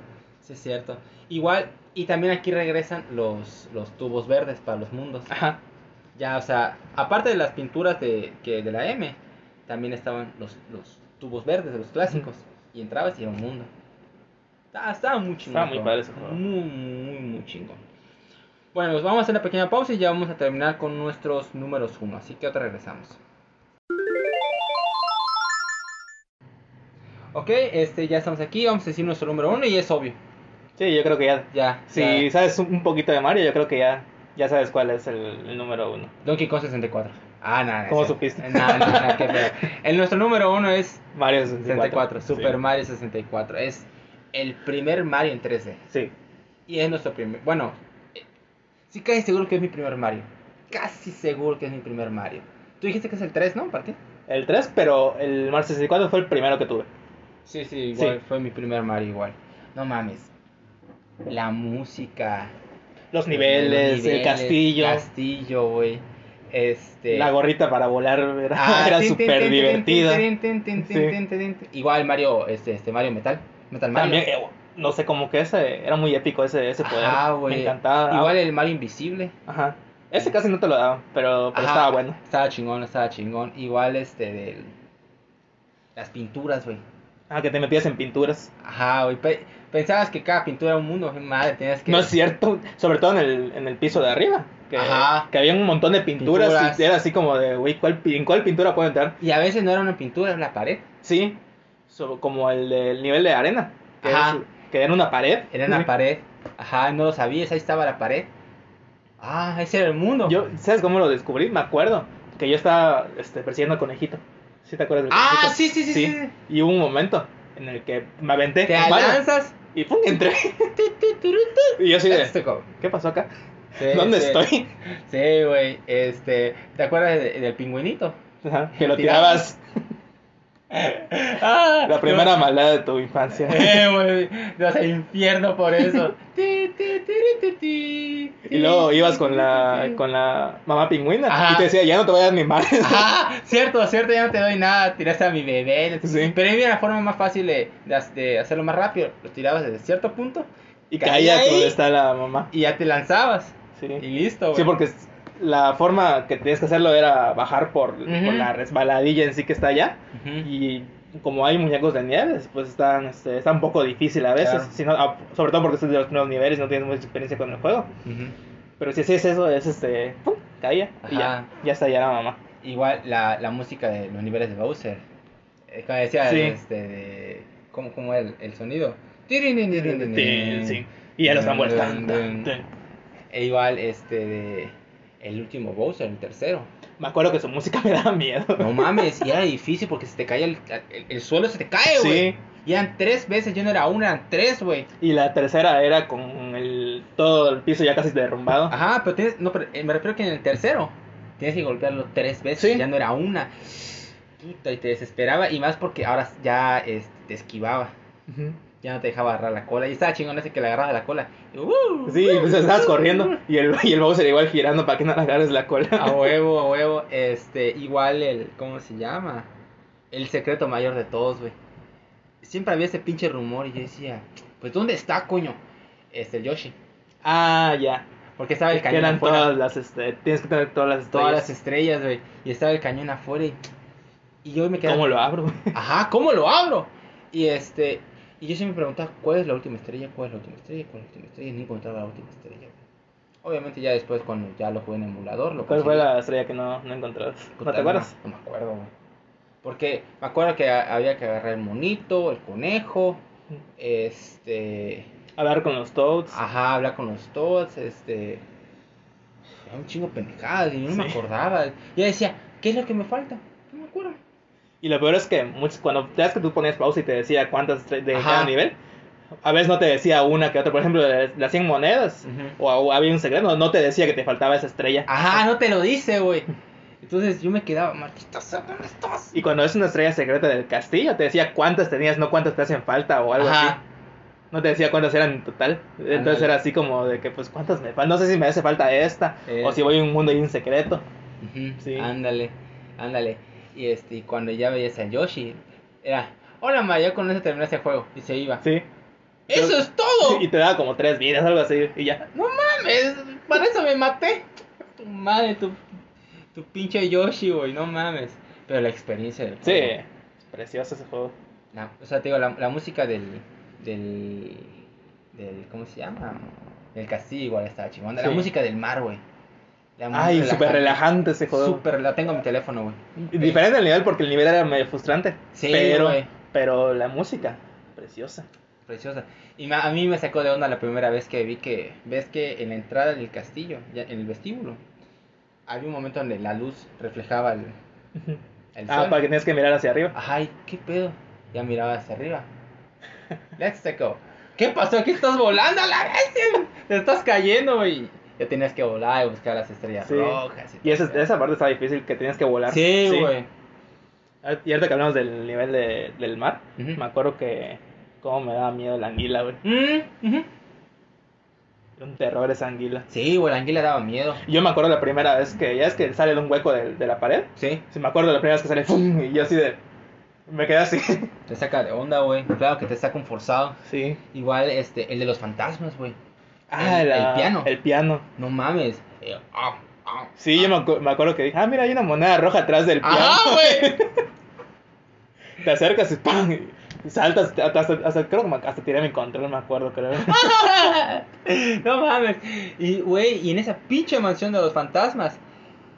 Sí es cierto. Igual, y también aquí regresan los, los tubos verdes para los mundos. Ajá. Ya, o sea, aparte de las pinturas de, que de la M, también estaban los, los tubos verdes de los clásicos. Y entrabas y era un mundo. Estaba, estaba muy chingón. Estaba muy padre ese juego. Muy, muy, muy chingón. Bueno, pues vamos a hacer una pequeña pausa y ya vamos a terminar con nuestros números 1. Así que ahora regresamos. Ok, este, ya estamos aquí. Vamos a decir nuestro número 1 y es obvio. Sí, yo creo que ya. Ya. Si ya. sabes un poquito de Mario, yo creo que ya, ya sabes cuál es el, el número uno. Donkey Kong 64. Ah, nada. ¿Cómo supiste? Nada, nada, qué feo. El nuestro número 1 es Mario 64. 64, Super Sí. Mario 64. Es el primer Mario en 3D. Sí. Y es nuestro primer. Bueno, eh, sí, casi seguro que es mi primer Mario. Casi seguro que es mi primer Mario. Tú dijiste que es el 3, ¿no? ¿Para? El 3, pero el Mario 64 fue el primero que tuve. Sí, sí, igual. Sí. Fue mi primer Mario, igual. No mames. La música. Los niveles, los el castillo, Castillo, güey. Este. la gorrita para volar, era, Ah, era súper divertida. Sí. Igual Mario, este, este Mario Metal. Metal Mario. También, eh, no sé, como que ese era muy épico ese, ese poder. Ajá. Me encantaba. Igual el Mario Invisible. Ajá. Ese casi no te lo daban, pero, pero Ajá, estaba bueno. Estaba chingón, estaba chingón. Igual este del. Las pinturas, güey. Ah, que te metías en pinturas. Ajá, güey. Pe- pensabas que cada pintura era un mundo, madre, tenías que. No es cierto, sobre todo en el, en el piso de arriba. Que, Ajá. que había un montón de pinturas, Pinturas. y era así como de, güey, ¿cuál, ¿en cuál pintura puedo entrar? Y a veces no era una pintura, era la pared. Sí, so- como el del nivel de arena, que, Ajá. que era una pared. Era una Sí. pared. Ajá, no lo sabías, ahí estaba la pared. Ah, ese era el mundo. Yo, ¿sabes cómo lo descubrí? Me acuerdo que yo estaba este, persiguiendo al conejito. ¿Sí te acuerdas del Ah, conejito? sí, sí, sí, sí. Y hubo un momento en el que me aventé. Te lanzas. y pum, entré. Y yo así de, ¿qué pasó acá? Sí, ¿Dónde sí. estoy? Sí, güey. Este, ¿te acuerdas de- del pingüinito? Ajá, que lo Tirabas. Ah, La primera maldad de tu infancia. Eh, güey, vas al infierno por eso. Y luego ibas con la, con la mamá pingüina Ajá. y te decía, ya no te voy a mi madre. Cierto, cierto, ya no te doy nada, tiraste a mi bebé. Sí. Pero había una forma más fácil de, de, hacerlo más rápido. Lo tirabas desde cierto punto Y Caía ahí. donde está la mamá. y ya te lanzabas. Sí, Y listo, güey. sí porque la forma que tenías que hacerlo era bajar por, por Ujú. la resbaladilla en sí que está allá. Ujú. Y como hay muñecos de nieve, pues están, este, está un poco difícil a veces. Claro. Si no- ah, sobre todo porque es de los primeros niveles y no tienes mucha experiencia con el juego. Ujú. Pero si hacías eso, es este, ¡pum! caía y ya, ya está ya la mamá. Igual la, la música de los niveles de Bowser. Eh, Como decía, Sí. este, de, ¿cómo, cómo el, el sonido? Sí. Y ya los tan, tan. E igual, este, de el último Bowser, el tercero. Me acuerdo que su música me daba miedo. No mames, y era difícil porque se te cae el, el, el suelo, se te cae, güey. Sí. Y eran tres veces, yo no era una, eran tres, güey. Y la tercera era con el todo el piso ya casi derrumbado. Ajá, pero tienes, no, pero eh, me refiero que en el tercero tienes que golpearlo tres veces, Sí. ya no era una. Puta, y te desesperaba, y más porque ahora ya este, te esquivaba. Ujú. Ya no te dejaba agarrar la cola. Y estaba chingón ese que le agarraba la cola. ¡uh! Sí, pues estabas corriendo y el, y el Bowser igual girando para que no le agarres la cola. A huevo, a huevo. Este, igual el. ¿Cómo se llama? El secreto mayor de todos, güey. Siempre había ese pinche rumor y yo decía, pues ¿dónde está, coño? Este, el Yoshi. Ah, ya. Porque estaba el cañón eran afuera. todas las, este, tienes que tener todas las estrellas. todas las estrellas, güey. Y estaba el cañón afuera y, y yo me quedaba. ¿Cómo lo abro? Ajá, ¿cómo lo abro? Y este. Y yo siempre me preguntaba, ¿cuál es la última estrella? ¿Cuál es la última estrella? ¿Cuál es la última estrella? Y no encontraba la última estrella. Obviamente ya después cuando ya lo jugué en emulador, lo ¿Cuál fue conseguí. la estrella que no, no encontrabas? Puta, ¿No te acuerdas? No, no me acuerdo, güey. Porque me acuerdo que a- había que agarrar el monito, el conejo, este... Hablar con los Toads. Ajá, hablar con los Toads, este... Era un chingo de pendejadas y yo no me Sí. acordaba. Yo decía, ¿qué es lo que me falta? Y lo peor es que muchos, cuando te das que tú ponías pausa y te decía cuántas de Ajá. cada nivel, a veces no te decía una que otra. Por ejemplo, las 100 monedas, o, o había un secreto, no te decía que te faltaba esa estrella. Ajá, no te lo dice, güey. Entonces yo me quedaba, maldita sea, ¿dónde estás? Y cuando es una estrella secreta del castillo, te decía cuántas tenías, no cuántas te hacen falta o algo Ajá. así. No te decía cuántas eran en total. Entonces era así como de que, pues, cuántas me faltan. No sé si me hace falta esta, Eh. o si voy a un mundo y un secreto. Ujú, Sí. Ándale, ándale. Y este, y cuando ya veías a Yoshi, era, hola ma, ya con eso terminé ese juego. Y se iba. Sí. ¡Eso Pero- es todo! Y te daba como tres vidas, algo así, y ya. No mames, para eso me maté. Tu madre, tu, tu pinche Yoshi, güey, no mames. Pero la experiencia del Sí, juego. es precioso ese juego. La- o sea, te digo, la, la música del, del, del, ¿cómo se llama? Del castillo igual estaba chingona. La Sí. música del mar, güey. Ay, súper relajante ese juego. Súper, la tengo en mi teléfono, güey. Diferente el nivel porque el nivel era medio frustrante. Sí, pero, güey. pero la música, preciosa. Preciosa. Y a mí me sacó de onda la primera vez que vi que, ves que en la entrada del castillo, ya en el vestíbulo, había un momento donde la luz reflejaba el, el Ah, sol. para que tienes que mirar hacia arriba. Ay, ¿qué pedo? Ya miraba hacia arriba. Let's go. ¿Qué pasó? ¿Qué estás volando a la vez? Te estás cayendo, güey. Ya tenías que volar y buscar las estrellas Sí. rojas. Y esa, todo. esa parte estaba difícil, que tienes que volar. Sí, güey. Ah, Y ahorita que hablamos del nivel de- del mar, me acuerdo que cómo me daba miedo la anguila, güey. Mm, ujú. Era un terror esa anguila. Sí, güey, la anguila daba miedo. Y Yo me acuerdo la primera vez que, ya es que sale de un hueco de, de la pared. Sí, Sí, me acuerdo la primera vez que sale, ¡fum! y yo así de... Me quedé así. te saca de onda, güey. Claro que te saca un forzado. Sí. Igual, este, el de los fantasmas, güey. Ah, El- la- el piano. El piano. No mames. Eh, ah, ah, Sí, yo me, acu- me acuerdo que dije, ah, mira, hay una moneda roja atrás del piano. Ajá, güey. Te acercas y ¡pam! Y saltas, hasta, hasta, hasta- creo que hasta tiré mi control, me acuerdo, creo. no mames. Y, güey, y en esa pinche mansión de los fantasmas,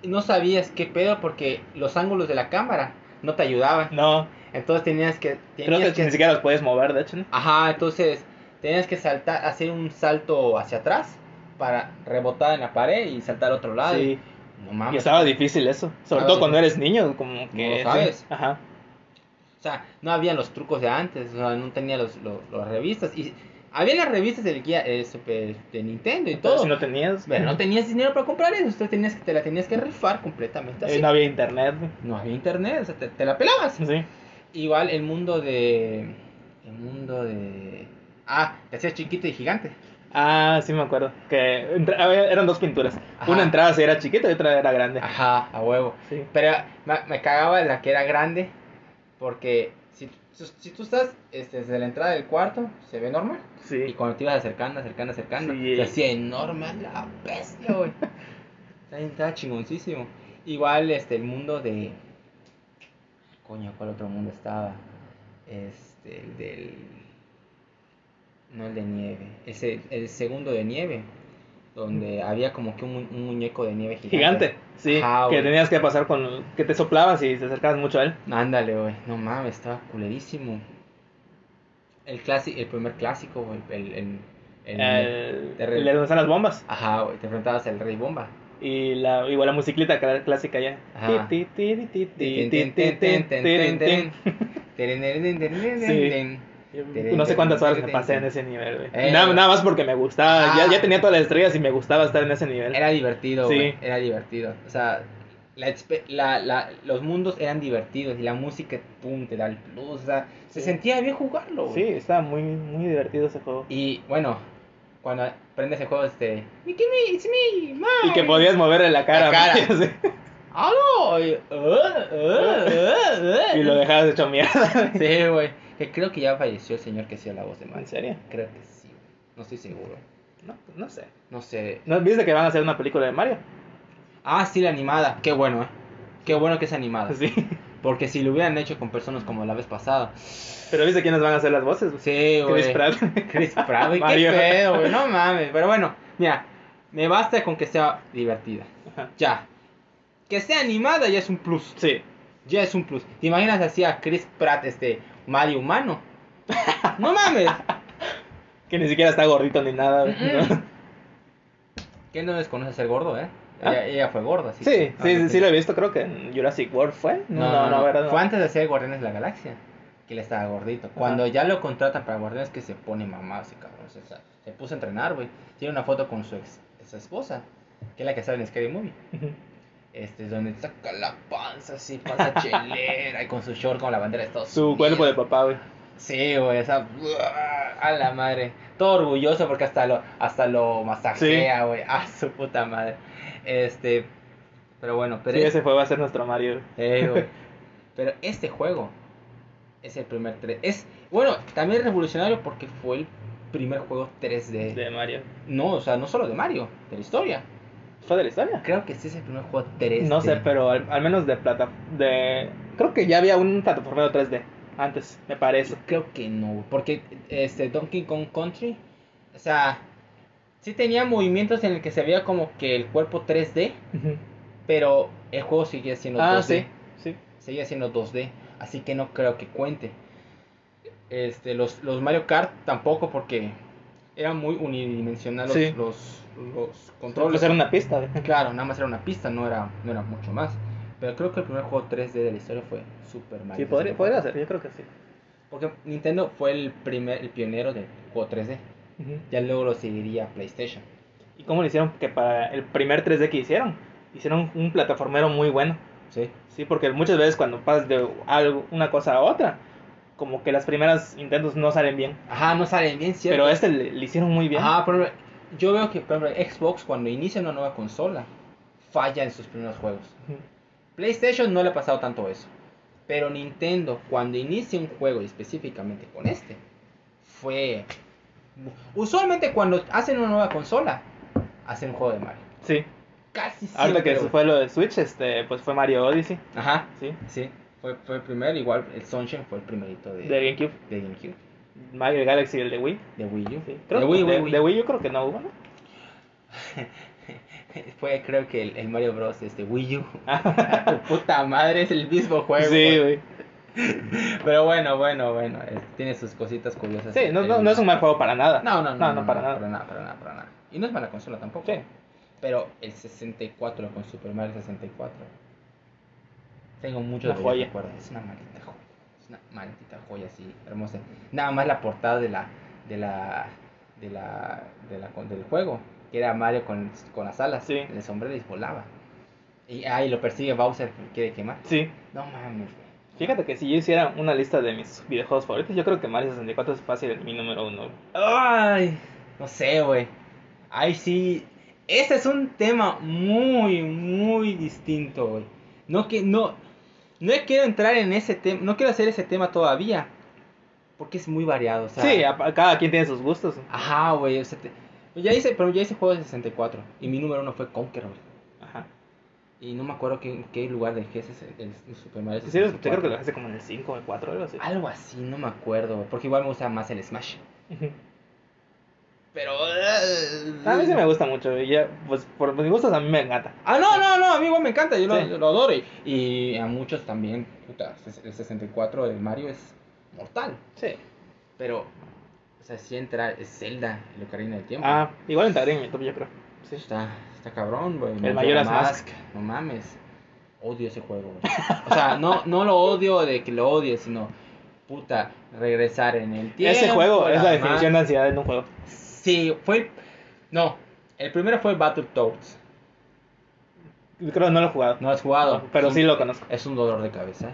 no sabías qué pedo porque los ángulos de la cámara no te ayudaban. No, Entonces tenías que. creo Tenías que, ni siquiera los puedes mover, de hecho, ¿no? Ajá, entonces tenías que saltar, hacer un salto hacia atrás para rebotar en la pared y saltar al otro lado. Sí. No mames. Y estaba difícil eso, sobre todo cuando eres niño, como que... No sí. sabes. Ajá. O sea, no había los trucos de antes, o sea, no tenía los, los, las revistas. Y había las revistas del guía eh, Super- de Nintendo y todo. si no tenías, Pero no tenías dinero para comprar eso, usted tenías que, te la tenías que rifar completamente así. eh, no había internet. No había internet, o sea, te, te la pelabas. Sí. Igual el mundo de... El mundo de... Ah, te hacías chiquito y gigante. Ah, sí me acuerdo. Que eran dos pinturas. Ajá. Una entrada si era chiquita y otra era grande. Ajá, a huevo. Sí. Pero me, me cagaba la que era grande, porque si, si, tú estás este, desde la entrada del cuarto, se ve normal. Y Sí. cuando te ibas acercando, acercando, acercando, Sí. se hacía enorme la bestia, güey. Estaba- Estaba chingoncísimo. Igual este, el mundo de... Coño, ¿cuál otro mundo estaba? Este, el del no el de nieve, es el, segundo de nieve, donde había como que un, un muñeco de nieve gigante. Gigante, sí, que tenías que pasar con, que te soplabas y te acercabas mucho a él. Ándale, güey, no mames, estaba culerísimo. El, clasi, el primer clásico, el... el, el, el te donde están las bombas. Ajá, güey, te enfrentabas al rey bomba y la igual la musiclita clásica ya. Sí. No sé cuántas horas me pasé en ese nivel, güey. Eh. Nada, nada más porque me gustaba. Ya, Ah. ya tenía todas las estrellas y me gustaba estar en ese nivel. Era divertido, Sí. Era divertido. O sea, la, la, la, los mundos eran divertidos y la música, pum, te da el plus. O sea, se Sí. sentía bien jugarlo, güey. Sí, estaba muy, muy divertido ese juego. Y bueno, cuando prendes el juego, este. Mickey me, it's me, Mike". Y que podías moverle la cara. La cara. sí. Y, "Uh, uh, uh, uh". Y lo dejabas hecho mierda. Sí, güey. Que creo que ya falleció el señor que hacía la voz de ¿En Mike. serio? Creo que sí. No estoy seguro. No, no sé. No sé. ¿No viste que van a hacer una película de Mario? Ah, sí, la animada. Qué bueno, eh. Qué bueno que es animada. Sí. Porque si lo hubieran hecho con personas como la vez pasada. Pero viste quiénes van a hacer las voces. Sí, güey. Chris Pratt. Chris Pratt, güey. Qué Mario. pedo, güey. No mames. Pero bueno, mira. Me basta con que sea divertida. Ajá. Ya. Que sea animada ya es un plus. Sí. Ya es un plus. ¿Te imaginas así a Chris Pratt, este Mario humano? No mames. Que ni siquiera está gordito ni nada. Mm-mm. ¿Quién no desconoce ser gordo, eh? ¿Ah? Ella, ella fue gorda, sí. Sí, sí, Ah, sí, sí sé. lo he visto, creo que en Jurassic World fue. No, no, no. ¿verdad? Fue antes de ser Guardianes de la Galaxia. Que él estaba gordito. Cuando ya lo contratan para Guardianes, que se pone mamá ese cabrón. O sea, se puso a entrenar, güey. Tiene una foto con su ex, su esposa, que es la que sale en Scary Movie. Este es donde saca la panza así, panza chelera, y con su short con la bandera de Estados Su Unidos. cuerpo de papá, güey. Sí, güey, esa. A la madre. Todo orgulloso porque hasta lo, hasta lo masajea, güey. A su puta madre. Este. Pero bueno, pero. Sí, es- ese fue va a ser nuestro Mario. Eh, güey. Pero este juego es el primer 3. Es, bueno, también revolucionario porque fue el primer juego 3D. De Mario. No, o sea, no solo de Mario, de la historia. ¿Fue de la historia? Creo que sí es el primer juego 3D. No sé, pero al, al menos de plata. De... Creo que ya había un plataformero 3D antes, me parece. Creo que no, porque este Donkey Kong Country, o sea, sí tenía movimientos en el que se veía como que el cuerpo 3D, pero el juego seguía siendo Ah, 2D. sí, sí. Seguía siendo 2D, así que no creo que cuente. Este, los, los Mario Kart tampoco porque eran muy unidimensional los, Sí. los, los controles. era una pista. Claro, nada más era una pista, no era, no era mucho más. Pero creo que el primer juego 3D de la historia fue Super Mario. Sí, podría, podría ser, yo creo que sí. Porque Nintendo fue el primer, el pionero del juego 3D. Ya luego lo seguiría PlayStation. ¿Y cómo le hicieron que para el primer 3D que hicieron? Hicieron un plataformero muy bueno. Sí. Sí, porque muchas veces cuando pasas de algo, una cosa a otra, como que las primeras intentos no salen bien. Ajá, no salen bien, ¿cierto? Pero este le, le hicieron muy bien. Ajá, pero yo veo que por ejemplo, Xbox cuando inicia una nueva consola falla en sus primeros juegos. PlayStation no le ha pasado tanto eso. Pero Nintendo, cuando inicia un juego, y específicamente con este, fue. Usualmente, cuando hacen una nueva consola, hacen un juego de Mario. Sí. Casi siempre. Ahorita que fue lo de Switch, este, pues fue Mario Odyssey. Ajá, Sí. sí. Fue, fue el primero, igual el Sunshine fue el primerito de, De GameCube. de GameCube, Mario Galaxy y el de Wii. de Wii U. Sí. Creo de Wii, de, Wii, de Wii yo creo que no hubo, ¿no? Fue, creo que el, el Mario Bros. este Wii U. Tu puta madre, es el mismo juego. sí, güey. Pero bueno, bueno, bueno. es- tiene sus cositas curiosas. Sí, no, no, no es un mal juego para nada. No, no, no, No, no, para nada. Para nada, para nada, para nada. Y no es mala consola tampoco. Sí. Pero el 64 con Super Mario 64. Tengo muchos Una joya. Es una maldita joya. Es una maldita joya así, hermosa. Nada más la portada de la, de la, de la, de la, del juego, que era Mario con, con las alas, Sí. el sombrero y volaba. Y ahí lo persigue Bowser, que quiere quemar. Sí. No mames. Fíjate que si yo hiciera una lista de mis videojuegos favoritos, yo creo que Mario 64 es fácil mi número uno. Ay, no sé, güey. Ay, sí. Este es un tema muy, muy distinto, güey. No que no, no quiero entrar en ese tema, no quiero hacer ese tema todavía, porque es muy variado, o sea. Sí, a- a cada quien tiene sus gustos. Ajá, güey. o sea, te- ya hice, pero ya hice juegos de 64 y mi número uno fue Conqueror. Ajá. Y no me acuerdo qué, qué lugar dejé ese el, el Super Mario. Sí, yo creo que 64. lo hace como en el 5 o el 4, algo así. Algo así, no me acuerdo, güey, porque igual me gusta más el Smash. Ujú. Pero. A mí sí me gusta mucho. y ya, pues por mis gustos a mí me encanta. Ah, no, no, no, a mí igual me encanta, yo lo, Sí. lo adoro. Y, y a muchos también, puta, el 64 de Mario es mortal. Sí. Pero, o sea, si entra es Zelda, el Ocarina del Tiempo. Ah, igual entraré en mi top, yo creo. Sí. Está, está cabrón, güey. El Majora's Mask. No mames. Odio ese juego, güey. O sea, no, no lo odio de que lo odie, sino, puta, regresar en el tiempo. Ese juego es la definición de ansiedad en un juego. Sí, fue. No, el primero fue Battletoads. Creo que no lo he jugado. No lo has jugado. Pero sí lo conozco. Es un dolor de cabeza.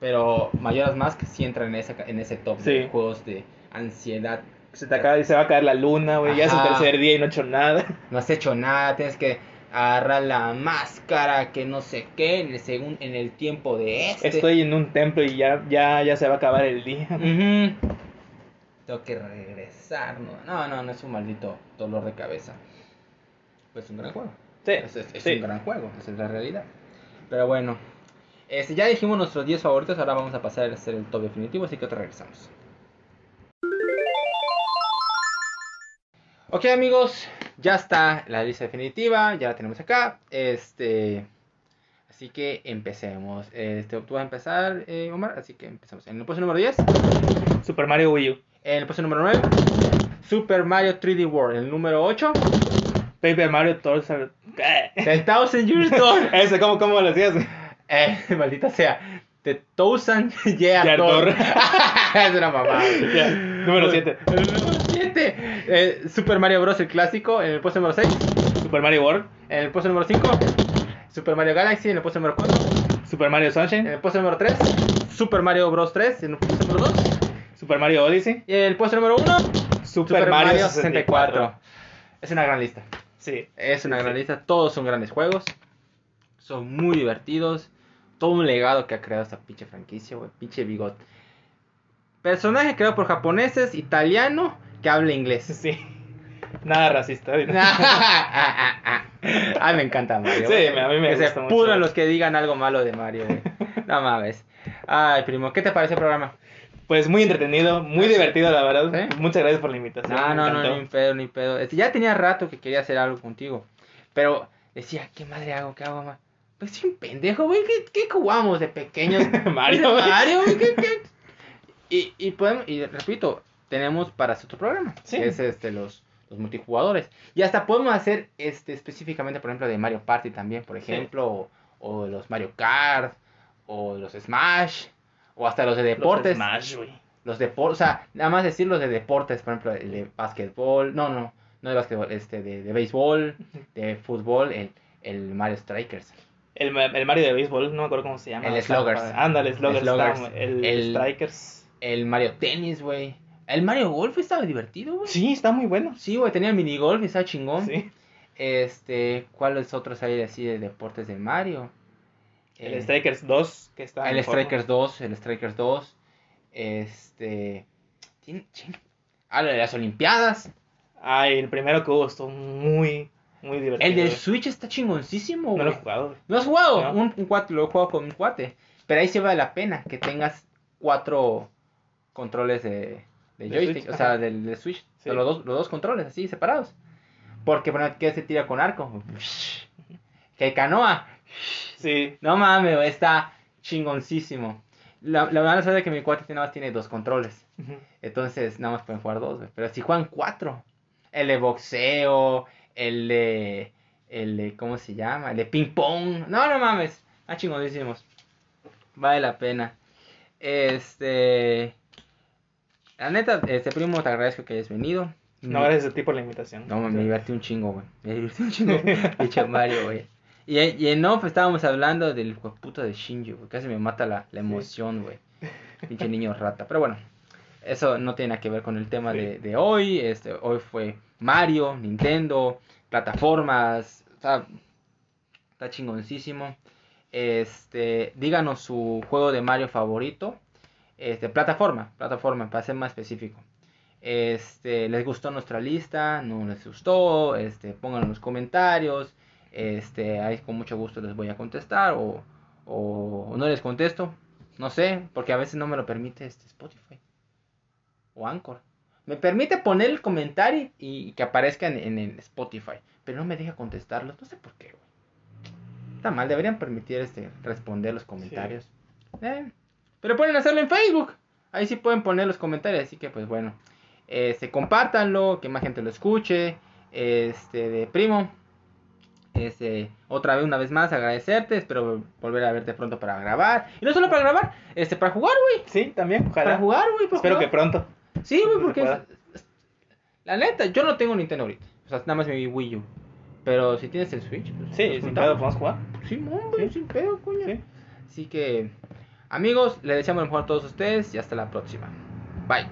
Pero Majora's Mask sí entra en ese, en ese top Sí. de juegos de ansiedad. Se te acaba, se va a caer la luna, güey. Ya es el tercer día y no he hecho nada. No has hecho nada, tienes que agarrar la máscara, que no sé qué, en el, segun- en el tiempo de este. Estoy en un templo y ya, ya, ya se va a acabar el día. Tengo que regresar. No, no, no, no es un maldito dolor de cabeza. Pues es un gran juego. Sí, Es, es- es sí. un gran juego, esa es la realidad. Pero bueno, este, ya dijimos nuestros 10 favoritos, ahora vamos a pasar a hacer el top definitivo, así que te regresamos. Ok amigos, ya está la lista definitiva, ya la tenemos acá. Este, así que empecemos. Este, tú vas a empezar, eh, Omar, así que empezamos. En el puesto número 10, Super Mario Wii U. en el puesto número 9, Super Mario 3D World. En el número 8, Paper Mario Thousand... The Thousand Years Door. Ese, ¿cómo, cómo lo decías? Eh, maldita sea. The Thousand Year Year Door. Es una mamada. Ya, número siete. El número 7. Eh, Super Mario Bros. el clásico. En el puesto número 6. Super Mario World. En el puesto número 5. Super Mario Galaxy. En el puesto número 4. Super Mario En Sunshine. el puesto número 3. Super Mario Bros. 3. En el puesto número 2. Super Mario Odyssey. Y el puesto número 1. Super, Mario 64. Es una gran lista. Sí. Es una gran sí. lista. Todos son grandes juegos. Son muy divertidos. Todo un legado que ha creado esta pinche franquicia, güey. Pinche bigot. Personaje creado por japoneses, italiano, que habla inglés. Sí. Nada racista. ah, me encanta Mario. Sí, a mí me Que se mucho. pudran los que digan algo malo de Mario, güey. No mames. Ay, primo, ¿qué te parece el programa? Pues muy entretenido, muy divertido, la verdad. Muchas gracias por la invitación. No, me no, encantó. no, ni pedo, ni pedo. Este, Ya tenía rato que quería hacer algo contigo. Pero decía, ¿qué madre hago? ¿Qué hago, mamá? Pues soy un pendejo, güey. ¿Qué, qué jugamos de pequeños? Mario, güey. Mario, güey. ¿qué, qué? Y, y podemos, y repito, tenemos para otro programa. Sí. Que es este, los, los multijugadores. Y hasta podemos hacer este específicamente, por ejemplo, de Mario Party también, por ejemplo. O, o los Mario Kart. O los Smash. O hasta los de Los deportes. Smash, güey. Los deportes, o sea, nada más decir los de deportes, por ejemplo, el de básquetbol, no, no, no de básquetbol, este, de, de béisbol, de fútbol, el, el Mario Strikers. El, el Mario de béisbol, no me acuerdo cómo se llama. El Sluggers. Ándale, Sluggers. Sluggers. está- el, El- Strikers. El Mario Tennis, güey. El Mario Golf estaba divertido, güey. Sí, está muy bueno. Sí, güey, tenía el minigolf y estaba chingón. Sí. Este, ¿cuáles otros hay así de deportes de Mario? El Eh, Strikers 2, que está El mejor, ¿no? Strikers 2, el Strikers 2. Este. tiene- ching- Ah, lo de las Olimpiadas. Ay, el primero que hubo estuvo muy, muy divertido. El del. Switch está chingoncísimo, No güey. lo he jugado. ¿No has jugado? No. Un, un cuate, lo he jugado con un cuate. Pero ahí sí vale la pena que tengas cuatro controles de, de De joystick, Switch, o sea, del, del Switch. Sí. Los, dos, los dos controles así separados. Porque, por ejemplo, que se tira con arco. Que canoa. Sí. No mames, güey, está chingoncísimo. La, la verdad es que mi cuate nada más tiene dos controles. Entonces, nada más pueden jugar dos, güey. Pero si juegan cuatro. El de boxeo, el de. El de. ¿Cómo se llama? El de ping pong. No, no mames. Están chingonísimos. Vale la pena. Este. La neta, este primo, te agradezco que hayas venido. No, gracias a ti por la invitación. No, me divertí un chingo, güey. Me divertí un chingo. Pinche Mario, güey. Y, y en off estábamos hablando del hijo de Shinji, güey. Casi me mata la, la emoción, güey. Pinche niño rata. Pero bueno, eso no tiene nada que ver con el tema Sí. de, de hoy. Este, hoy fue Mario, Nintendo, plataformas. Sea, está chingoncísimo. Este, díganos su juego de Mario favorito. Este, plataforma, plataforma, para ser más específico. Este, ¿les gustó nuestra lista? ¿No les gustó? Este, pónganlo en los comentarios. Este, ahí con mucho gusto les voy a contestar o, o no les contesto. No sé, porque a veces no me lo permite este Spotify o Anchor. Me permite poner el comentario y, y que aparezca en, en el Spotify, pero no me deja contestarlos. No sé por qué, güey. Está mal, deberían permitir este responder los comentarios. Eh, pero pueden hacerlo en Facebook. Ahí sí pueden poner los comentarios, así que pues bueno. Este, compártanlo, que más gente lo escuche. Este, de primo. Este, otra vez, una vez más, agradecerte. Espero volver a verte pronto para grabar. Y no solo para grabar, este, para jugar, güey. Sí, también, ojalá. Para jugar, güey. para Espero que jugar. pronto. Sí, güey, porque. es- La neta, yo no tengo Nintendo ahorita. O sea, nada más mi Wii U. Pero si tienes el Switch, pues, Sí, nos sin pedo, podemos jugar. Sí, hombre, Sí. sin pedo, coño. Sí. Así que, amigos, les deseamos lo mejor a todos ustedes y hasta la próxima. Bye.